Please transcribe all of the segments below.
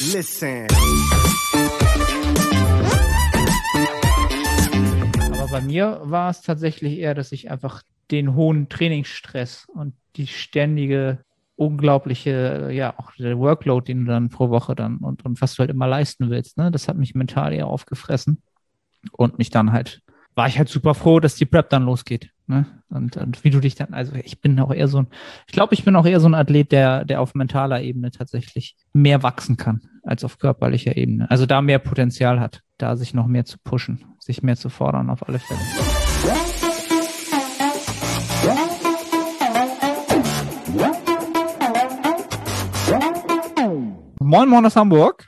Listen. Aber bei mir war es tatsächlich eher, dass ich einfach den hohen Trainingsstress und die ständige unglaubliche, ja, auch der Workload, den du dann pro Woche dann und, und was du halt immer leisten willst, ne? Das hat mich mental eher aufgefressen und mich dann halt, war ich halt super froh, dass die Prep dann losgeht, ne? Und, und wie du dich dann, also ich bin auch eher so ein, ich glaube, ich bin auch eher so ein Athlet, der, der auf mentaler Ebene tatsächlich mehr wachsen kann als auf körperlicher Ebene. Also da mehr Potenzial hat, da sich noch mehr zu pushen, sich mehr zu fordern auf alle Fälle. Moin Moin aus Hamburg.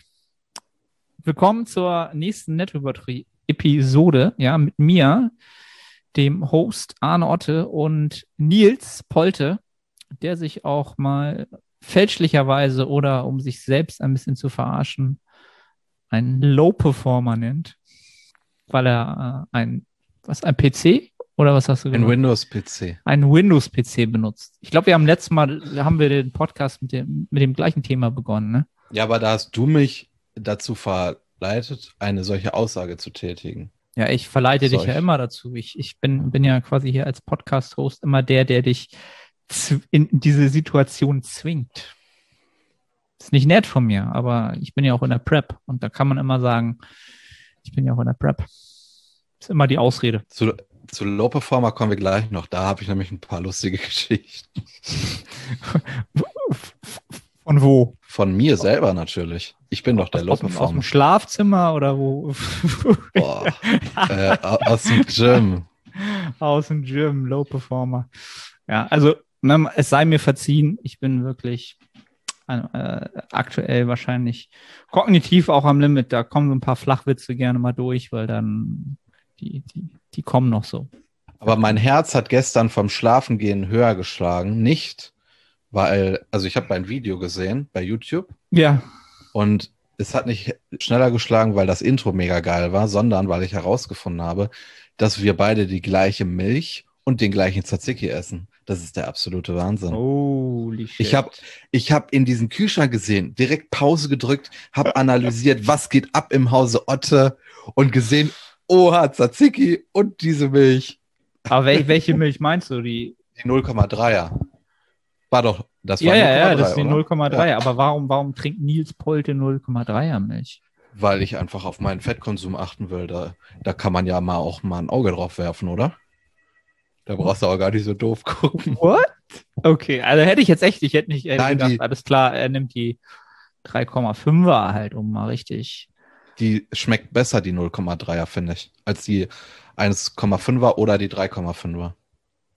Willkommen zur nächsten Nettobatterie-Episode, ja, mit mir, dem Host Arne Otte und Nils Polte, der sich auch mal fälschlicherweise oder um sich selbst ein bisschen zu verarschen, einen Low-Performer nennt, weil er äh, ein, was, ein PC oder was hast du Ein Windows-PC. Ein Windows-PC benutzt. Ich glaube, wir haben letztes Mal, haben wir den Podcast mit dem, mit dem gleichen Thema begonnen, ne? Ja, aber da hast du mich dazu verleitet, eine solche Aussage zu tätigen. Ja, ich verleite dich Solch. ja immer dazu. Ich, ich bin, bin ja quasi hier als Podcast-Host immer der, der dich in diese Situation zwingt. Ist nicht nett von mir, aber ich bin ja auch in der Prep und da kann man immer sagen, ich bin ja auch in der Prep. Ist immer die Ausrede. Zu, zu Low Performer kommen wir gleich noch. Da habe ich nämlich ein paar lustige Geschichten. Von wo? Von mir selber natürlich. Ich bin doch der Low aus, dem- aus dem Performer. Schlafzimmer oder wo? Boah. äh, au- aus dem Gym. aus dem Gym, Low Performer. Ja, also ne, es sei mir verziehen, ich bin wirklich äh, aktuell wahrscheinlich kognitiv auch am Limit. Da kommen so ein paar Flachwitze gerne mal durch, weil dann die, die, die kommen noch so. Aber mein Herz hat gestern vom Schlafengehen höher geschlagen. Nicht, weil, also ich habe ein Video gesehen bei YouTube Ja, und es hat nicht schneller geschlagen, weil das Intro mega geil war, sondern weil ich herausgefunden habe, dass wir beide die gleiche Milch und den gleichen Tzatziki essen. Das ist der absolute Wahnsinn. holy shit. Ich habe ich hab in diesen Kühlschrank gesehen, direkt Pause gedrückt, habe analysiert, was geht ab im Hause Otte und gesehen, oha, Tzatziki und diese Milch. Aber wel, welche Milch meinst du? Die? Die 0,3er. War doch, das Ja, war ja, ja, 0,3, das ist die oder? 0,3. Aber warum, warum trinkt Nils Polte 0,3er Milch? Weil ich einfach auf meinen Fettkonsum achten will. Da, da kann man ja mal auch mal ein Auge drauf werfen, oder? Da brauchst du auch gar nicht so doof gucken. What? Okay, also hätte ich jetzt echt, ich hätte nicht hätte Nein, gedacht, die- alles klar, er nimmt die 3,5er halt, um mal richtig. Die schmeckt besser, die 0,3er, finde ich, als die 1,5er oder die 3,5er.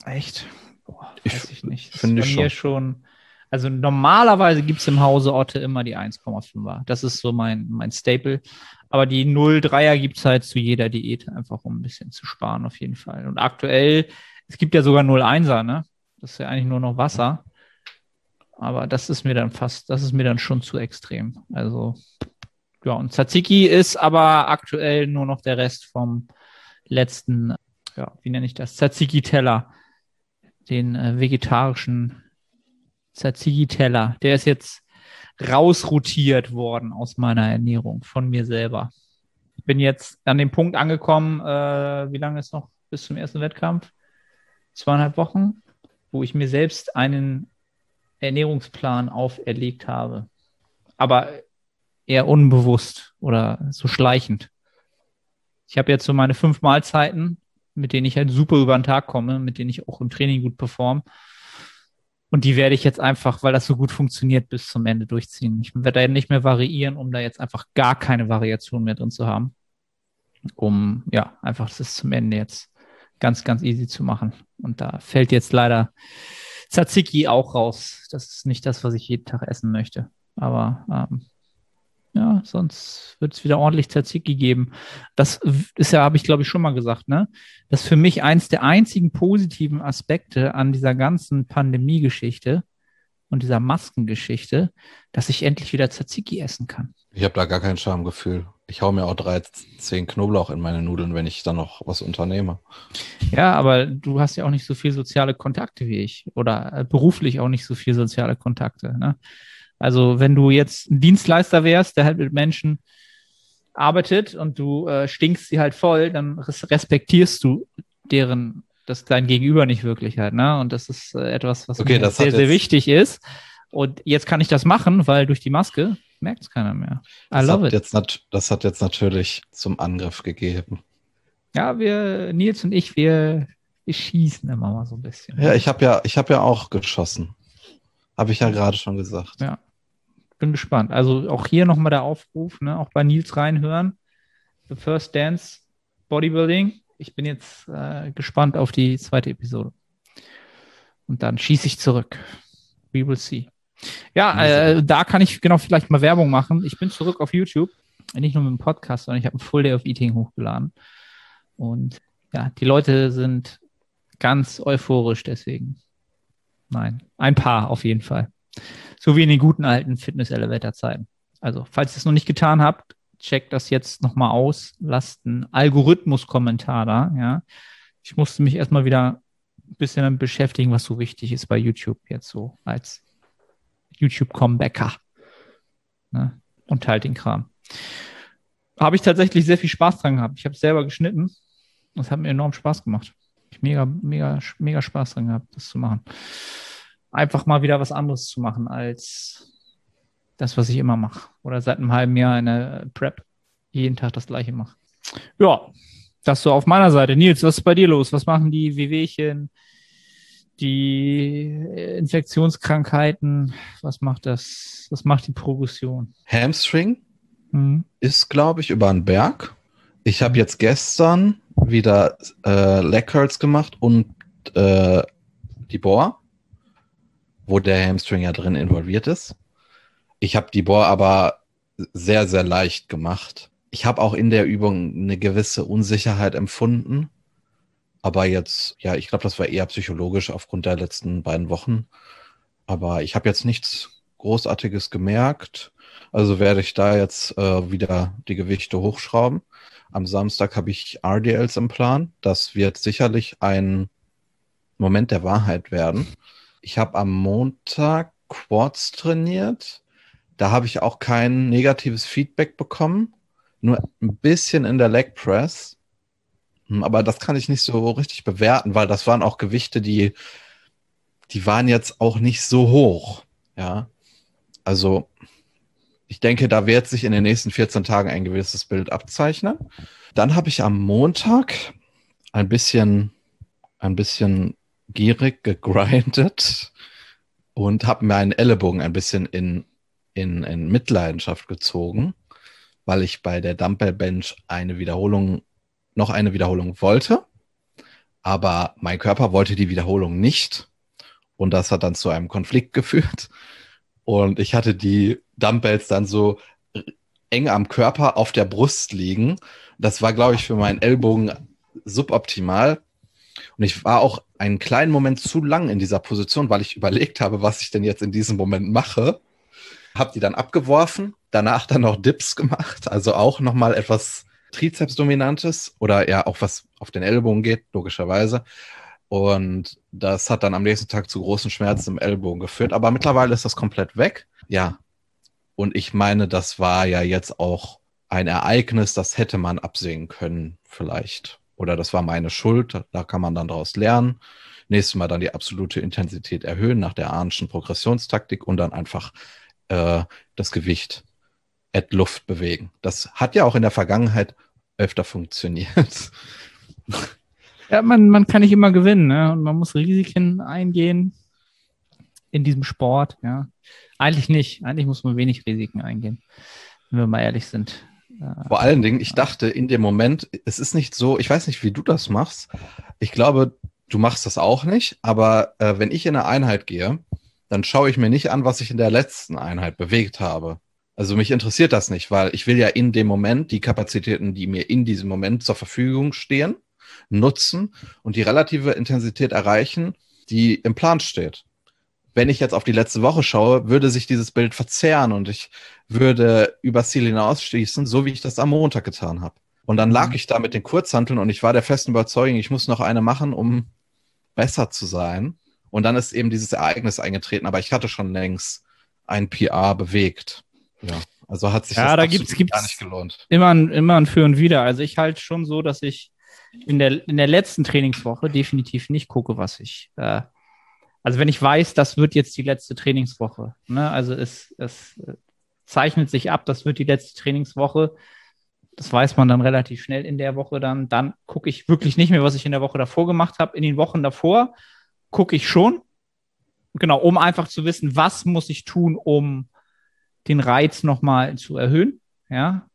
Echt? Boah, Ich weiß ich nicht. Das finde ist bei mir schon. Also normalerweise gibt es im Hause Otte immer die 1,5er. Das ist so mein, mein Staple. Aber die 0,3er gibt es halt zu jeder Diät, einfach um ein bisschen zu sparen auf jeden Fall. Und aktuell, es gibt ja sogar 0,1er, ne? Das ist ja eigentlich nur noch Wasser. Aber das ist mir dann fast, das ist mir dann schon zu extrem. Also, ja, und Tzatziki ist aber aktuell nur noch der Rest vom letzten, ja, wie nenne ich das? Tzatziki-Teller. Den äh, vegetarischen Tzatziki-Teller. Der ist jetzt rausrotiert worden aus meiner Ernährung, von mir selber. Ich bin jetzt an dem Punkt angekommen, äh, wie lange ist noch bis zum ersten Wettkampf? Zweieinhalb Wochen, wo ich mir selbst einen Ernährungsplan auferlegt habe. Aber eher unbewusst oder so schleichend. Ich habe jetzt so meine fünf Mahlzeiten, mit denen ich halt super über den Tag komme, mit denen ich auch im Training gut performe. Und die werde ich jetzt einfach, weil das so gut funktioniert, bis zum Ende durchziehen. Ich werde da nicht mehr variieren, um da jetzt einfach gar keine Variation mehr drin zu haben. Um, ja, einfach das zum Ende jetzt ganz, ganz easy zu machen. Und da fällt jetzt leider Tzatziki auch raus. Das ist nicht das, was ich jeden Tag essen möchte. Aber ähm, ja, sonst wird es wieder ordentlich Tzatziki geben. Das ist ja, habe ich glaube ich schon mal gesagt, ne? Das ist für mich eins der einzigen positiven Aspekte an dieser ganzen Pandemie-Geschichte und dieser Maskengeschichte, dass ich endlich wieder Tzatziki essen kann. Ich habe da gar kein Schamgefühl. Ich hau mir auch drei, zehn Knoblauch in meine Nudeln, wenn ich dann noch was unternehme. Ja, aber du hast ja auch nicht so viel soziale Kontakte wie ich oder äh, beruflich auch nicht so viel soziale Kontakte. Ne? Also wenn du jetzt ein Dienstleister wärst, der halt mit Menschen arbeitet und du äh, stinkst sie halt voll, dann res respektierst du deren, das dein Gegenüber nicht wirklich halt, ne? Und das ist äh, etwas, was Okay, sehr, sehr wichtig ist. Und jetzt kann ich das machen, weil durch die Maske merkt es keiner mehr. I Das love hat, it. jetzt das hat jetzt natürlich zum Angriff gegeben. Ja, wir, Nils und ich, wir, wir schießen immer mal so ein bisschen. Ja, ich habe ja, ich habe ja auch geschossen. Habe ich ja gerade schon gesagt. Ja. Bin gespannt. Also auch hier nochmal der Aufruf, ne? auch bei Nils reinhören. The First Dance Bodybuilding. Ich bin jetzt äh, gespannt auf die zweite Episode. Und dann schieße ich zurück. We will see. Ja, äh, da kann ich genau vielleicht mal Werbung machen. Ich bin zurück auf YouTube. Nicht nur mit dem Podcast, sondern ich habe einen Full Day of Eating hochgeladen. Und ja, die Leute sind ganz euphorisch deswegen. Nein, ein paar auf jeden Fall. So wie in den guten alten Fitness-Elevator-Zeiten. Also, falls ihr es noch nicht getan habt, checkt das jetzt nochmal aus. Lasst einen Algorithmus-Kommentar da. Ja. Ich musste mich erstmal wieder ein bisschen damit beschäftigen, was so wichtig ist bei YouTube jetzt so als YouTube-Comebacker. Ne? Und teilt den Kram. Habe ich tatsächlich sehr viel Spaß dran gehabt. Ich habe selber geschnitten. Das hat mir enorm Spaß gemacht. Ich mega, mega, mega Spaß dran gehabt, das zu machen. Einfach mal wieder was anderes zu machen als das, was ich immer mache. Oder seit einem halben Jahr in der Prep jeden Tag das gleiche mache. Ja, das so auf meiner Seite. Nils, was ist bei dir los? Was machen die Wehwehchen, die Infektionskrankheiten? Was macht das? Was macht die Progression? Hamstring Mhm. ist, glaube ich, über einen Berg. Ich habe jetzt gestern wieder äh, Leg Curls gemacht und äh, die Bohr, wo der Hamstring ja drin involviert ist. Ich habe die Bohr aber sehr, sehr leicht gemacht. Ich habe auch in der Übung eine gewisse Unsicherheit empfunden. Aber jetzt, ja, ich glaube, das war eher psychologisch aufgrund der letzten beiden Wochen. Aber ich habe jetzt nichts Großartiges gemerkt. Also werde ich da jetzt äh, wieder die Gewichte hochschrauben. Am Samstag habe ich RDLs im Plan. Das wird sicherlich ein Moment der Wahrheit werden. Ich habe am Montag Quads trainiert. Da habe ich auch kein negatives Feedback bekommen. Nur ein bisschen in der Leg Press. Hm, Aber das kann ich nicht so richtig bewerten, weil das waren auch Gewichte, die, die waren jetzt auch nicht so hoch. Ja. Also, ich denke, da wird sich in den nächsten 14 Tagen ein gewisses Bild abzeichnen. Dann habe ich am Montag ein bisschen, ein bisschen gierig gegrindet und habe meinen Ellenbogen ein bisschen in, in, in Mitleidenschaft gezogen, weil ich bei der Dumbbell Bench eine Wiederholung, noch eine Wiederholung wollte. Aber mein Körper wollte die Wiederholung nicht. Und das hat dann zu einem Konflikt geführt. Und ich hatte die Dumbbells dann so eng am Körper auf der Brust liegen. Das war, glaube ich, für meinen Ellbogen suboptimal. Und ich war auch einen kleinen Moment zu lang in dieser Position, weil ich überlegt habe, was ich denn jetzt in diesem Moment mache. Hab die dann abgeworfen, danach dann noch Dips gemacht, also auch nochmal etwas Trizeps-Dominantes oder ja auch was auf den Ellbogen geht, logischerweise. Und das hat dann am nächsten Tag zu großen Schmerzen im Ellbogen geführt. Aber mittlerweile ist das komplett weg. Ja. Und ich meine, das war ja jetzt auch ein Ereignis, das hätte man absehen können, vielleicht. Oder das war meine Schuld. Da kann man dann daraus lernen. Nächstes Mal dann die absolute Intensität erhöhen nach der Ahnschen Progressionstaktik und dann einfach äh, das Gewicht at Luft bewegen. Das hat ja auch in der Vergangenheit öfter funktioniert. Ja, man, man kann nicht immer gewinnen, ne? Und man muss Risiken eingehen in diesem Sport, ja. Eigentlich nicht. Eigentlich muss man wenig Risiken eingehen, wenn wir mal ehrlich sind. Vor allen Dingen, ich dachte in dem Moment, es ist nicht so, ich weiß nicht, wie du das machst. Ich glaube, du machst das auch nicht, aber äh, wenn ich in eine Einheit gehe, dann schaue ich mir nicht an, was ich in der letzten Einheit bewegt habe. Also mich interessiert das nicht, weil ich will ja in dem Moment die Kapazitäten, die mir in diesem Moment zur Verfügung stehen, nutzen und die relative Intensität erreichen, die im Plan steht. Wenn ich jetzt auf die letzte Woche schaue, würde sich dieses Bild verzerren und ich würde übers Ziel hinausschießen, so wie ich das am Montag getan habe. Und dann lag Mhm. ich da mit den Kurzhanteln und ich war der festen Überzeugung, ich muss noch eine machen, um besser zu sein. Und dann ist eben dieses Ereignis eingetreten, aber ich hatte schon längst ein PR bewegt. Ja, also hat sich Ja, das da gibt's- gibt's- gar nicht gelohnt. Immer ein, immer ein Für und Wider. Also ich halte schon so, dass ich in der, in der letzten Trainingswoche definitiv nicht gucke, was ich. Äh, also wenn ich weiß, das wird jetzt die letzte Trainingswoche. Ne? Also es, es zeichnet sich ab, das wird die letzte Trainingswoche. Das weiß man dann relativ schnell in der Woche dann. Dann gucke ich wirklich nicht mehr, was ich in der Woche davor gemacht habe. In den Wochen davor gucke ich schon. Genau, um einfach zu wissen, was muss ich tun, um den Reiz nochmal zu erhöhen. Ja,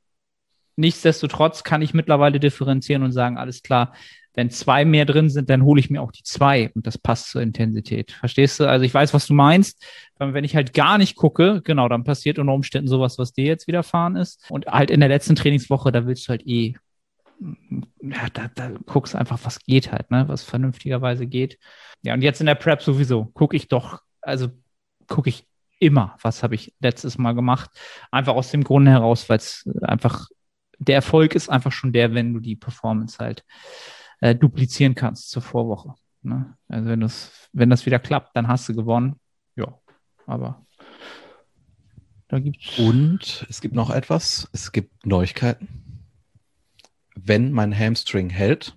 Nichtsdestotrotz kann ich mittlerweile differenzieren und sagen, alles klar, wenn zwei mehr drin sind, dann hole ich mir auch die zwei und das passt zur Intensität. Verstehst du? Also ich weiß, was du meinst. Weil Wenn ich halt gar nicht gucke, genau, dann passiert unter Umständen sowas, was dir jetzt widerfahren ist. Und halt in der letzten Trainingswoche, da willst du halt eh, ja, da, da guckst einfach, was geht halt, ne, was vernünftigerweise geht. Ja, und jetzt in der Prep sowieso gucke ich doch, also gucke ich immer, was habe ich letztes Mal gemacht. Einfach aus dem Grunde heraus, weil es einfach der Erfolg ist einfach schon der, wenn du die Performance halt äh, duplizieren kannst zur Vorwoche. Ne? Also wenn das, wenn das wieder klappt, dann hast du gewonnen. Ja, aber da gibt's Und es gibt noch etwas. Es gibt Neuigkeiten. Wenn mein Hamstring hält,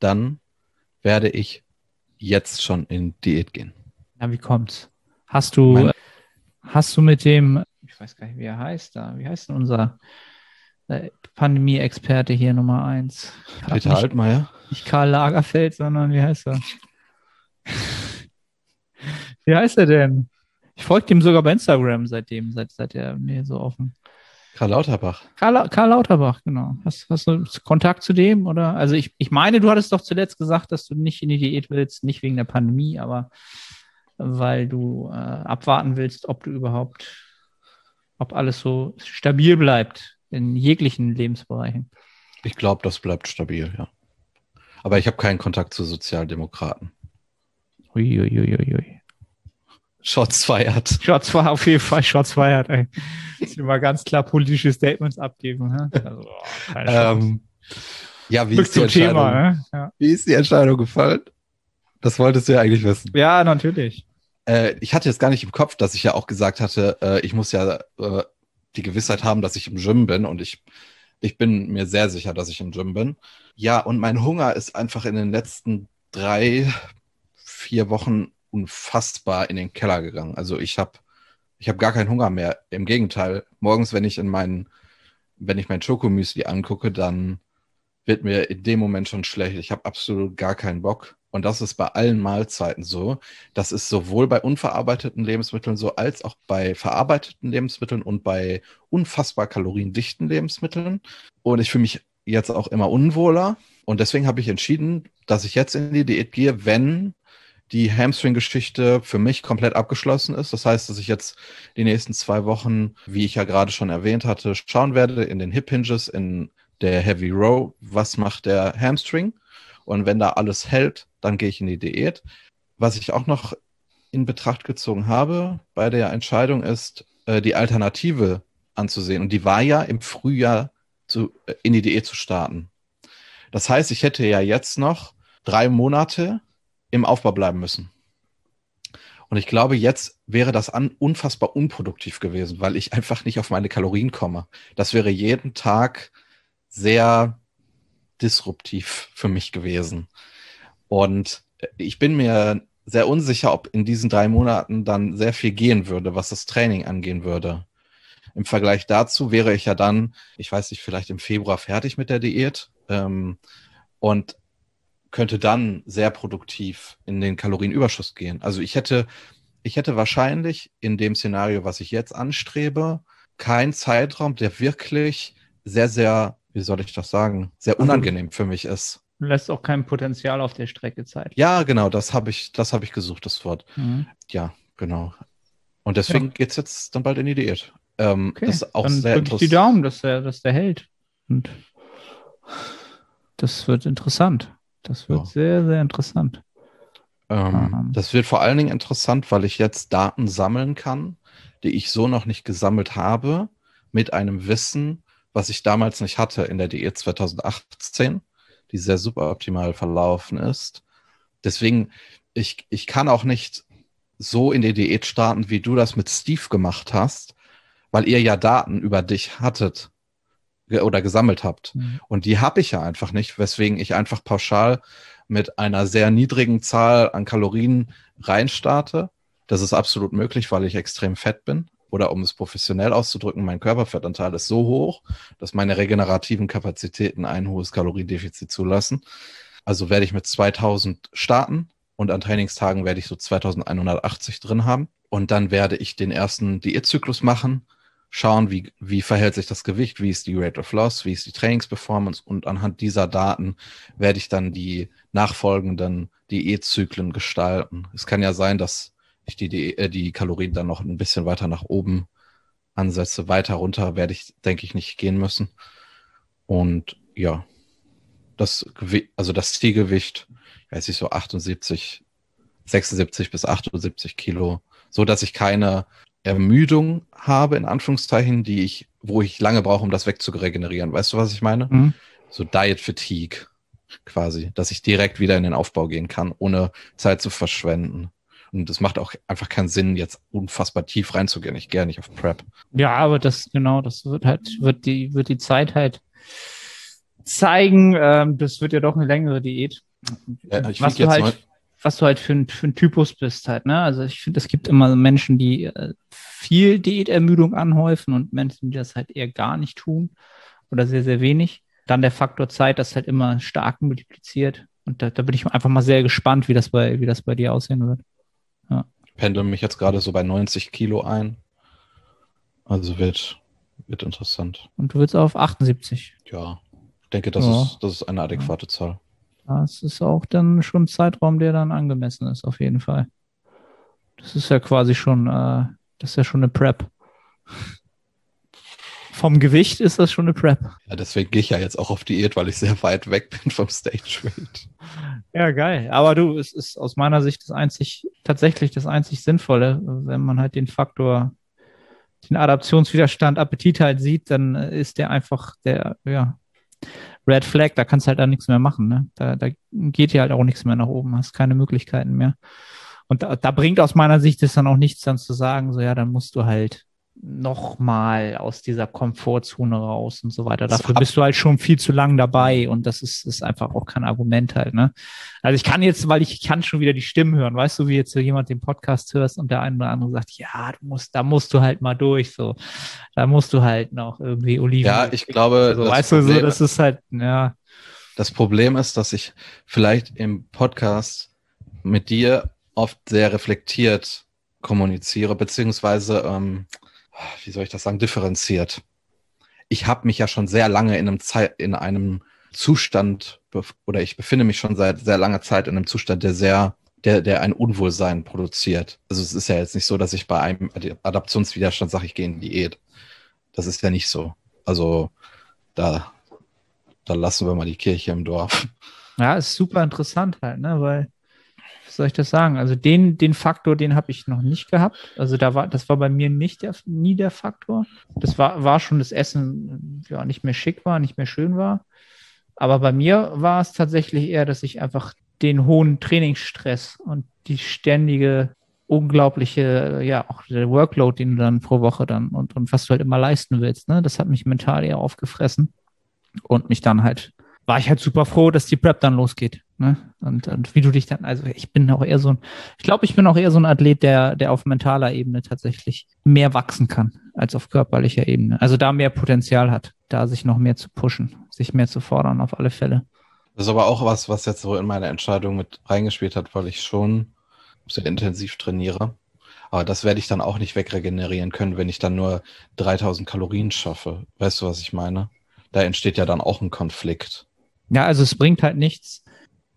dann werde ich jetzt schon in Diät gehen. Ja, wie kommt's? Hast du, Mein- hast du mit dem, ich weiß gar nicht, wie er heißt da, wie heißt denn unser äh, Pandemie-Experte hier Nummer eins? Peter Altmaier. Nicht Karl Lagerfeld, sondern wie heißt er? wie heißt er denn? Ich folge dem sogar bei Instagram seitdem, seit, seit er mir so offen. Karl Lauterbach. Karl, Karl Lauterbach, genau. Hast, hast du Kontakt zu dem? Oder? Also ich, ich meine, du hattest doch zuletzt gesagt, dass du nicht in die Diät willst, nicht wegen der Pandemie, aber weil du äh, abwarten willst, ob du überhaupt, ob alles so stabil bleibt in jeglichen Lebensbereichen. Ich glaube, das bleibt stabil, ja. Aber ich habe keinen Kontakt zu Sozialdemokraten. Uiuiuiui. Shots feiert. Shots war auf jeden Fall Shots feiert, ey. Dass wir mal ganz klar politische Statements abgeben. Ne? Also, oh. Ähm, ja, wie ist, die Entscheidung, Thema, ne? Ja. wie ist die Entscheidung gefallen? Das wolltest du ja eigentlich wissen. ja, natürlich. Äh, ich hatte jetzt gar nicht im Kopf, dass ich ja auch gesagt hatte, äh, ich muss ja äh, die Gewissheit haben, dass ich im Gym bin und ich, ich bin mir sehr sicher, dass ich im Gym bin. Ja, und mein Hunger ist einfach in den letzten drei, vier Wochen unfassbar in den Keller gegangen. Also ich habe ich hab gar keinen Hunger mehr. Im Gegenteil, morgens, wenn ich in meinen, wenn ich mein Schokomüsli angucke, dann wird mir in dem Moment schon schlecht. Ich habe absolut gar keinen Bock. Und das ist bei allen Mahlzeiten so. Das ist sowohl bei unverarbeiteten Lebensmitteln so, als auch bei verarbeiteten Lebensmitteln und bei unfassbar kaloriendichten Lebensmitteln. Und ich fühle mich jetzt auch immer unwohler. Und deswegen habe ich entschieden, dass ich jetzt in die Diät gehe, wenn die Hamstring-Geschichte für mich komplett abgeschlossen ist. Das heißt, dass ich jetzt die nächsten zwei Wochen, wie ich ja gerade schon erwähnt hatte, schauen werde in den Hip Hinges, in der Heavy Row, was macht der Hamstring. Und wenn da alles hält, dann gehe ich in die Diät. Was ich auch noch in Betracht gezogen habe bei der Entscheidung ist, äh, die Alternative anzusehen. Und die war ja im Frühjahr zu, äh, in die Diät zu starten. Das heißt, ich hätte ja jetzt noch drei Monate im Aufbau bleiben müssen. Und ich glaube, jetzt wäre das an, unfassbar unproduktiv gewesen, weil ich einfach nicht auf meine Kalorien komme. Das wäre jeden Tag sehr disruptiv für mich gewesen. Und ich bin mir sehr unsicher, ob in diesen drei Monaten dann sehr viel gehen würde, was das Training angehen würde. Im Vergleich dazu wäre ich ja dann, ich weiß nicht, vielleicht im Februar fertig mit der Diät ähm, und könnte dann sehr produktiv in den Kalorienüberschuss gehen. Also ich hätte, ich hätte wahrscheinlich in dem Szenario, was ich jetzt anstrebe, keinen Zeitraum, der wirklich sehr, sehr, wie soll ich das sagen, sehr unangenehm für mich ist. Du lässt auch kein Potenzial auf der Strecke Zeit. Ja, genau, das habe ich, das habe ich gesucht, das Wort. Mhm. Ja, genau. Und deswegen Ja. geht's jetzt dann bald in die Diät. Ähm, Okay, das ist auch dann sehr ich die interessant. Daumen, dass der, dass der hält. Und das wird interessant. Das wird Ja. sehr, sehr interessant. Ähm, das wird vor allen Dingen interessant, weil ich jetzt Daten sammeln kann, die ich so noch nicht gesammelt habe, mit einem Wissen, was ich damals nicht hatte in der Diät 2018, die sehr suboptimal verlaufen ist. Deswegen, ich, ich kann auch nicht so in die Diät starten, wie du das mit Steve gemacht hast, weil ihr ja Daten über dich hattet oder gesammelt habt. Mhm. Und die habe ich ja einfach nicht, weswegen ich einfach pauschal mit einer sehr niedrigen Zahl an Kalorien reinstarte. Das ist absolut möglich, weil ich extrem fett bin. Oder um es professionell auszudrücken, mein Körperfettanteil ist so hoch, dass meine regenerativen Kapazitäten ein hohes Kaloriendefizit zulassen. Also werde ich mit 2000 starten und an Trainingstagen werde ich so 2180 drin haben. Und dann werde ich den ersten Diätzyklus machen schauen, wie, wie verhält sich das Gewicht, wie ist die Rate of Loss, wie ist die Trainingsperformance und anhand dieser Daten werde ich dann die nachfolgenden Diätzyklen gestalten. Es kann ja sein, dass ich die, äh, die Kalorien dann noch ein bisschen weiter nach oben ansetze. Weiter runter werde ich, denke ich, nicht gehen müssen. Und ja, das also das Zielgewicht, weiß ich so 78, 76 bis 78 Kilo, so dass ich keine Ermüdung habe, in Anführungszeichen, die ich, wo ich lange brauche, um das wegzuregenerieren. Weißt du, was ich meine? Mhm. So Diet Fatigue quasi, dass ich direkt wieder in den Aufbau gehen kann, ohne Zeit zu verschwenden. Und es macht auch einfach keinen Sinn, jetzt unfassbar tief reinzugehen. Ich gehe nicht auf Prep. Ja, aber das, genau, das wird halt, wird die, wird die Zeit halt zeigen. Ähm, das wird ja doch eine längere Diät. Ja, ich was du halt, mal was du halt für ein, für ein Typus bist halt, ne? Also ich finde, es gibt immer Menschen, die äh, viel Diätermüdung anhäufen und Menschen, die das halt eher gar nicht tun oder sehr, sehr wenig. Dann der Faktor Zeit, das halt immer stark multipliziert. Und da, da bin ich einfach mal sehr gespannt, wie das bei, wie das bei dir aussehen wird. Ja. Pendel mich jetzt gerade so bei 90 Kilo ein. Also wird, wird interessant. Und du willst auf 78. Ja, ich denke, das, ja. ist, das ist eine adäquate ja. Zahl. Das ist auch dann schon ein Zeitraum, der dann angemessen ist, auf jeden Fall. Das ist ja quasi schon, äh, das ist ja schon eine Prep. Vom Gewicht ist das schon eine Prep. Ja, deswegen gehe ich ja jetzt auch auf Diät, weil ich sehr weit weg bin vom Stage Weight. Ja, geil. Aber du, es ist aus meiner Sicht das einzig, tatsächlich das einzig Sinnvolle, wenn man halt den Faktor, den Adaptionswiderstand, Appetit halt sieht, dann ist der einfach der, ja, Red Flag, da kannst du halt dann nichts mehr machen. Ne? Da, da geht ja halt auch nichts mehr nach oben, hast keine Möglichkeiten mehr. Und da, da bringt aus meiner Sicht es dann auch nichts, dann zu sagen, so ja, dann musst du halt nochmal aus dieser Komfortzone raus und so weiter. Dafür bist du halt schon viel zu lang dabei und das ist, ist einfach auch kein Argument halt, ne? Also ich kann jetzt, weil ich kann schon wieder die Stimmen hören, weißt du, wie jetzt so jemand den Podcast hörst und der eine oder andere sagt, ja, du musst, da musst du halt mal durch, so. Da musst du halt noch irgendwie Oliven. Ja, ich glaube, so, weißt Problem, du, so, das ist halt, ja. Das Problem ist, dass ich vielleicht im Podcast mit dir oft sehr reflektiert kommuniziere, beziehungsweise ähm, wie soll ich das sagen, differenziert. Ich habe mich ja schon sehr lange in einem, Zeit, in einem Zustand oder ich befinde mich schon seit sehr langer Zeit in einem Zustand, der sehr, der, der ein Unwohlsein produziert. Also es ist ja jetzt nicht so, dass ich bei einem Adaptionswiderstand sage, ich gehe in Diät. Das ist ja nicht so. Also da, da lassen wir mal die Kirche im Dorf. Ja, ist super interessant halt, ne? Weil soll ich das sagen? Also den, den Faktor, den habe ich noch nicht gehabt. Also da war, das war bei mir nicht der, nie der Faktor. Das war, war schon das Essen, ja, nicht mehr schick war, nicht mehr schön war. Aber bei mir war es tatsächlich eher, dass ich einfach den hohen Trainingsstress und die ständige unglaubliche, ja, auch der Workload, den du dann pro Woche dann und, und was du halt immer leisten willst, ne, das hat mich mental eher aufgefressen und mich dann halt war ich halt super froh, dass die Prep dann losgeht. Ne? Und, und wie du dich dann, also ich bin auch eher so ein, ich glaube, ich bin auch eher so ein Athlet, der, der auf mentaler Ebene tatsächlich mehr wachsen kann als auf körperlicher Ebene. Also da mehr Potenzial hat, da sich noch mehr zu pushen, sich mehr zu fordern, auf alle Fälle. Das ist aber auch was, was jetzt so in meine Entscheidung mit reingespielt hat, weil ich schon sehr intensiv trainiere. Aber das werde ich dann auch nicht wegregenerieren können, wenn ich dann nur 3000 Kalorien schaffe. Weißt du, was ich meine? Da entsteht ja dann auch ein Konflikt. Ja, also es bringt halt nichts.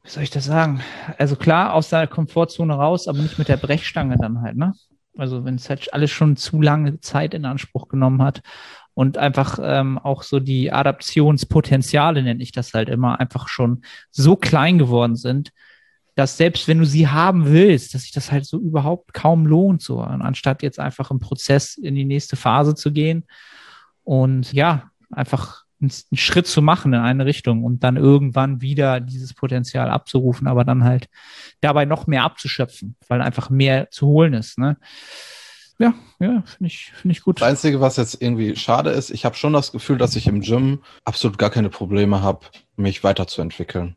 Wie soll ich das sagen? Also klar, aus der Komfortzone raus, aber nicht mit der Brechstange dann halt, ne? Also wenn es halt alles schon zu lange Zeit in Anspruch genommen hat und einfach ähm, auch so die Adaptionspotenziale, nenne ich das halt immer, einfach schon so klein geworden sind, dass selbst wenn du sie haben willst, dass sich das halt so überhaupt kaum lohnt, so anstatt jetzt einfach im Prozess in die nächste Phase zu gehen und ja, einfach einen Schritt zu machen in eine Richtung und dann irgendwann wieder dieses Potenzial abzurufen, aber dann halt dabei noch mehr abzuschöpfen, weil einfach mehr zu holen ist. Ne? Ja, ja, finde ich, finde ich gut. Das Einzige, was jetzt irgendwie schade ist, ich habe schon das Gefühl, dass ich im Gym absolut gar keine Probleme habe, mich weiterzuentwickeln.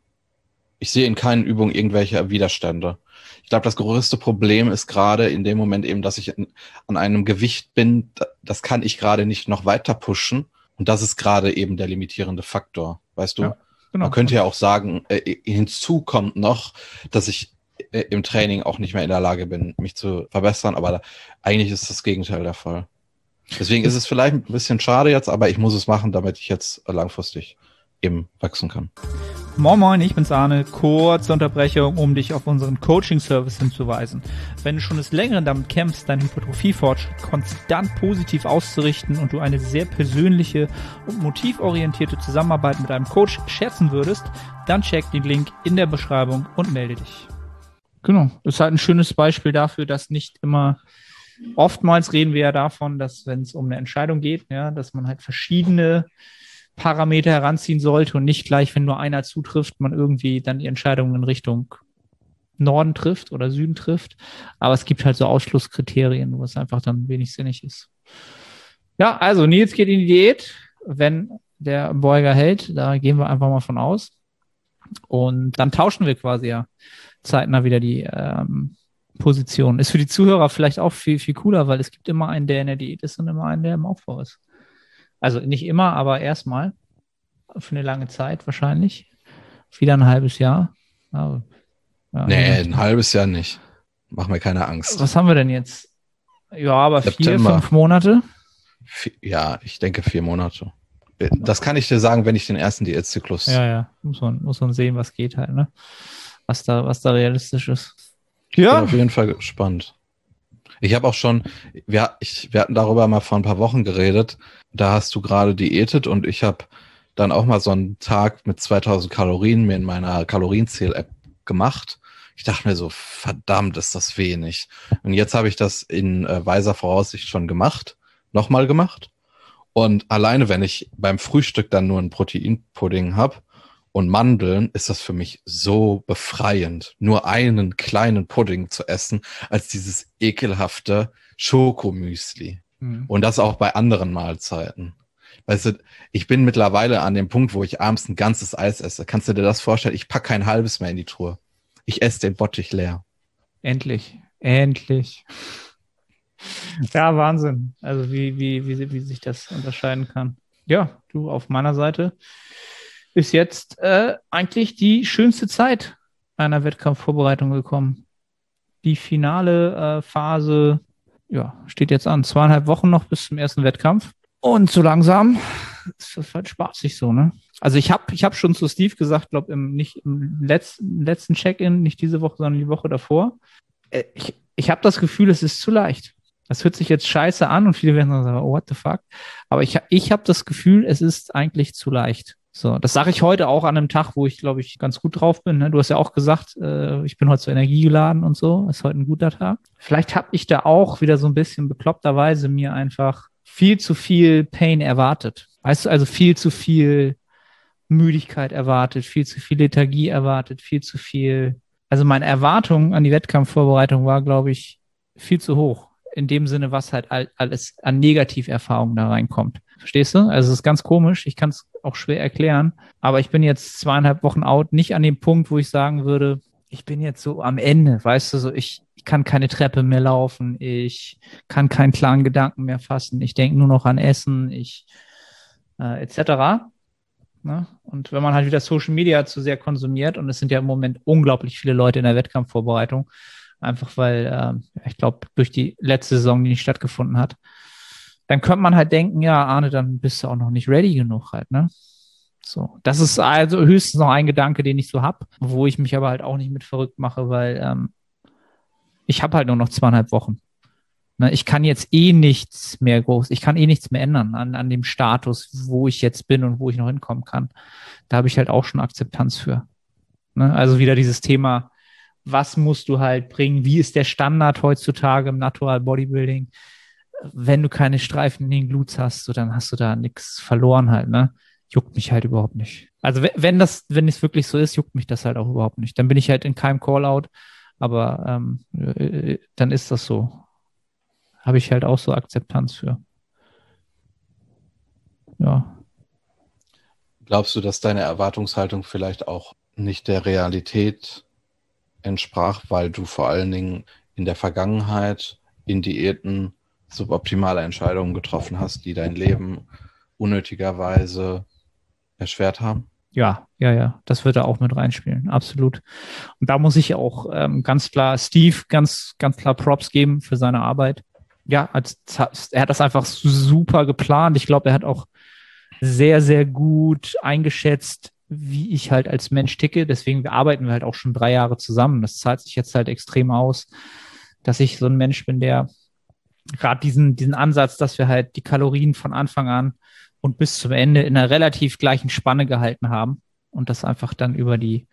Ich sehe in keinen Übungen irgendwelche Widerstände. Ich glaube, das größte Problem ist gerade in dem Moment eben, dass ich an einem Gewicht bin, das kann ich gerade nicht noch weiter pushen. Und das ist gerade eben der limitierende Faktor, weißt du? Ja, genau. Man könnte ja auch sagen, äh, hinzu kommt noch, dass ich äh, im Training auch nicht mehr in der Lage bin, mich zu verbessern, aber da, eigentlich ist das Gegenteil der Fall. Deswegen ist es vielleicht ein bisschen schade jetzt, aber ich muss es machen, damit ich jetzt langfristig eben wachsen kann. Moin Moin, ich bin's Arne. Kurze Unterbrechung, um dich auf unseren Coaching-Service hinzuweisen. Wenn du schon des Längeren damit kämpfst, deinen Hypertrophie-Fortschritt konstant positiv auszurichten und du eine sehr persönliche und motivorientierte Zusammenarbeit mit einem Coach schätzen würdest, dann check den Link in der Beschreibung und melde dich. Genau, das ist halt ein schönes Beispiel dafür, dass nicht immer oftmals reden wir ja davon, dass wenn es um eine Entscheidung geht, ja, dass man halt verschiedene Parameter heranziehen sollte und nicht gleich, wenn nur einer zutrifft, man irgendwie dann die Entscheidung in Richtung Norden trifft oder Süden trifft. Aber es gibt halt so Ausschlusskriterien, wo es einfach dann wenig sinnig ist. Ja, also Nils geht in die Diät, wenn der Beuger hält, da gehen wir einfach mal von aus. Und dann tauschen wir quasi ja zeitnah wieder die ähm, Position. Ist für die Zuhörer vielleicht auch viel, viel cooler, weil es gibt immer einen, der in der Diät ist und immer einen, der im Aufbau ist. Also nicht immer, aber erstmal. Für eine lange Zeit wahrscheinlich. Wieder ein halbes Jahr. Aber, ja, nee, ein halbes Jahr nicht. Mach mir keine Angst. Was haben wir denn jetzt? Ja, aber September. vier, fünf Monate? Ja, ich denke vier Monate. Das kann ich dir sagen, wenn ich den ersten Diätzyklus. Ja, ja. Muss man, muss man sehen, was geht halt, ne? Was da, was da realistisch ist. Ja. Ich bin auf jeden Fall gespannt. Ich habe auch schon, wir, ich, wir hatten darüber mal vor ein paar Wochen geredet. Da hast du gerade diätet und ich habe dann auch mal so einen Tag mit 2000 Kalorien mir in meiner Kalorienzähl-App gemacht. Ich dachte mir so, verdammt, ist das wenig. Und jetzt habe ich das in äh, weiser Voraussicht schon gemacht, nochmal gemacht. Und alleine, wenn ich beim Frühstück dann nur einen Proteinpudding habe, und Mandeln ist das für mich so befreiend, nur einen kleinen Pudding zu essen, als dieses ekelhafte Schokomüsli. Mhm. Und das auch bei anderen Mahlzeiten. Weißt du, ich bin mittlerweile an dem Punkt, wo ich abends ein ganzes Eis esse. Kannst du dir das vorstellen? Ich packe kein halbes mehr in die Truhe. Ich esse den Bottich leer. Endlich. Endlich. Ja, Wahnsinn. Also wie, wie, wie, wie sich das unterscheiden kann. Ja, du auf meiner Seite ist jetzt äh, eigentlich die schönste Zeit einer Wettkampfvorbereitung gekommen. Die finale äh, Phase ja, steht jetzt an. Zweieinhalb Wochen noch bis zum ersten Wettkampf. Und so langsam ist das halt spaßig so, ne? Also ich habe ich hab schon zu Steve gesagt, glaube im nicht im letzten, letzten Check-in, nicht diese Woche, sondern die Woche davor. Äh, ich, ich habe das Gefühl, es ist zu leicht. Das hört sich jetzt scheiße an und viele werden sagen, oh, what the fuck? Aber ich, ich habe das Gefühl, es ist eigentlich zu leicht. So, das sage ich heute auch an einem Tag, wo ich, glaube ich, ganz gut drauf bin. Ne? Du hast ja auch gesagt, äh, ich bin heute so energiegeladen und so. Ist heute ein guter Tag. Vielleicht habe ich da auch wieder so ein bisschen bekloppterweise mir einfach viel zu viel Pain erwartet. Weißt du, also viel zu viel Müdigkeit erwartet, viel zu viel Lethargie erwartet, viel zu viel. Also meine Erwartung an die Wettkampfvorbereitung war, glaube ich, viel zu hoch. In dem Sinne, was halt alles an Negativerfahrungen da reinkommt. Verstehst du? Also es ist ganz komisch. Ich kann es auch schwer erklären. Aber ich bin jetzt zweieinhalb Wochen out, nicht an dem Punkt, wo ich sagen würde, ich bin jetzt so am Ende, weißt du, so ich, ich kann keine Treppe mehr laufen, ich kann keinen klaren Gedanken mehr fassen, ich denke nur noch an Essen, ich äh, etc. Ne? Und wenn man halt wieder Social Media zu sehr konsumiert, und es sind ja im Moment unglaublich viele Leute in der Wettkampfvorbereitung, einfach weil äh, ich glaube, durch die letzte Saison, die nicht stattgefunden hat, dann könnte man halt denken, ja, Arne, dann bist du auch noch nicht ready genug halt, ne? So, das ist also höchstens noch ein Gedanke, den ich so hab, wo ich mich aber halt auch nicht mit verrückt mache, weil ähm, ich habe halt nur noch zweieinhalb Wochen. Ne, ich kann jetzt eh nichts mehr groß, ich kann eh nichts mehr ändern an, an dem Status, wo ich jetzt bin und wo ich noch hinkommen kann. Da habe ich halt auch schon Akzeptanz für. Ne? Also wieder dieses Thema, was musst du halt bringen? Wie ist der Standard heutzutage im Natural Bodybuilding? Wenn du keine Streifen in den Gluts hast, so, dann hast du da nichts verloren halt, ne? juckt mich halt überhaupt nicht. Also wenn das, wenn es wirklich so ist, juckt mich das halt auch überhaupt nicht. Dann bin ich halt in keinem Callout, aber ähm, äh, dann ist das so. Habe ich halt auch so Akzeptanz für. Ja. Glaubst du, dass deine Erwartungshaltung vielleicht auch nicht der Realität entsprach, weil du vor allen Dingen in der Vergangenheit in Diäten suboptimale Entscheidungen getroffen hast, die dein Leben unnötigerweise erschwert haben? Ja, ja, ja, das wird er auch mit reinspielen, absolut. Und da muss ich auch ähm, ganz klar Steve ganz, ganz klar Props geben für seine Arbeit. Ja, als, er hat das einfach super geplant. Ich glaube, er hat auch sehr, sehr gut eingeschätzt, wie ich halt als Mensch ticke. Deswegen arbeiten wir halt auch schon drei Jahre zusammen. Das zahlt sich jetzt halt extrem aus, dass ich so ein Mensch bin, der gerade diesen, diesen Ansatz, dass wir halt die Kalorien von Anfang an und bis zum Ende in einer relativ gleichen Spanne gehalten haben und das einfach dann über die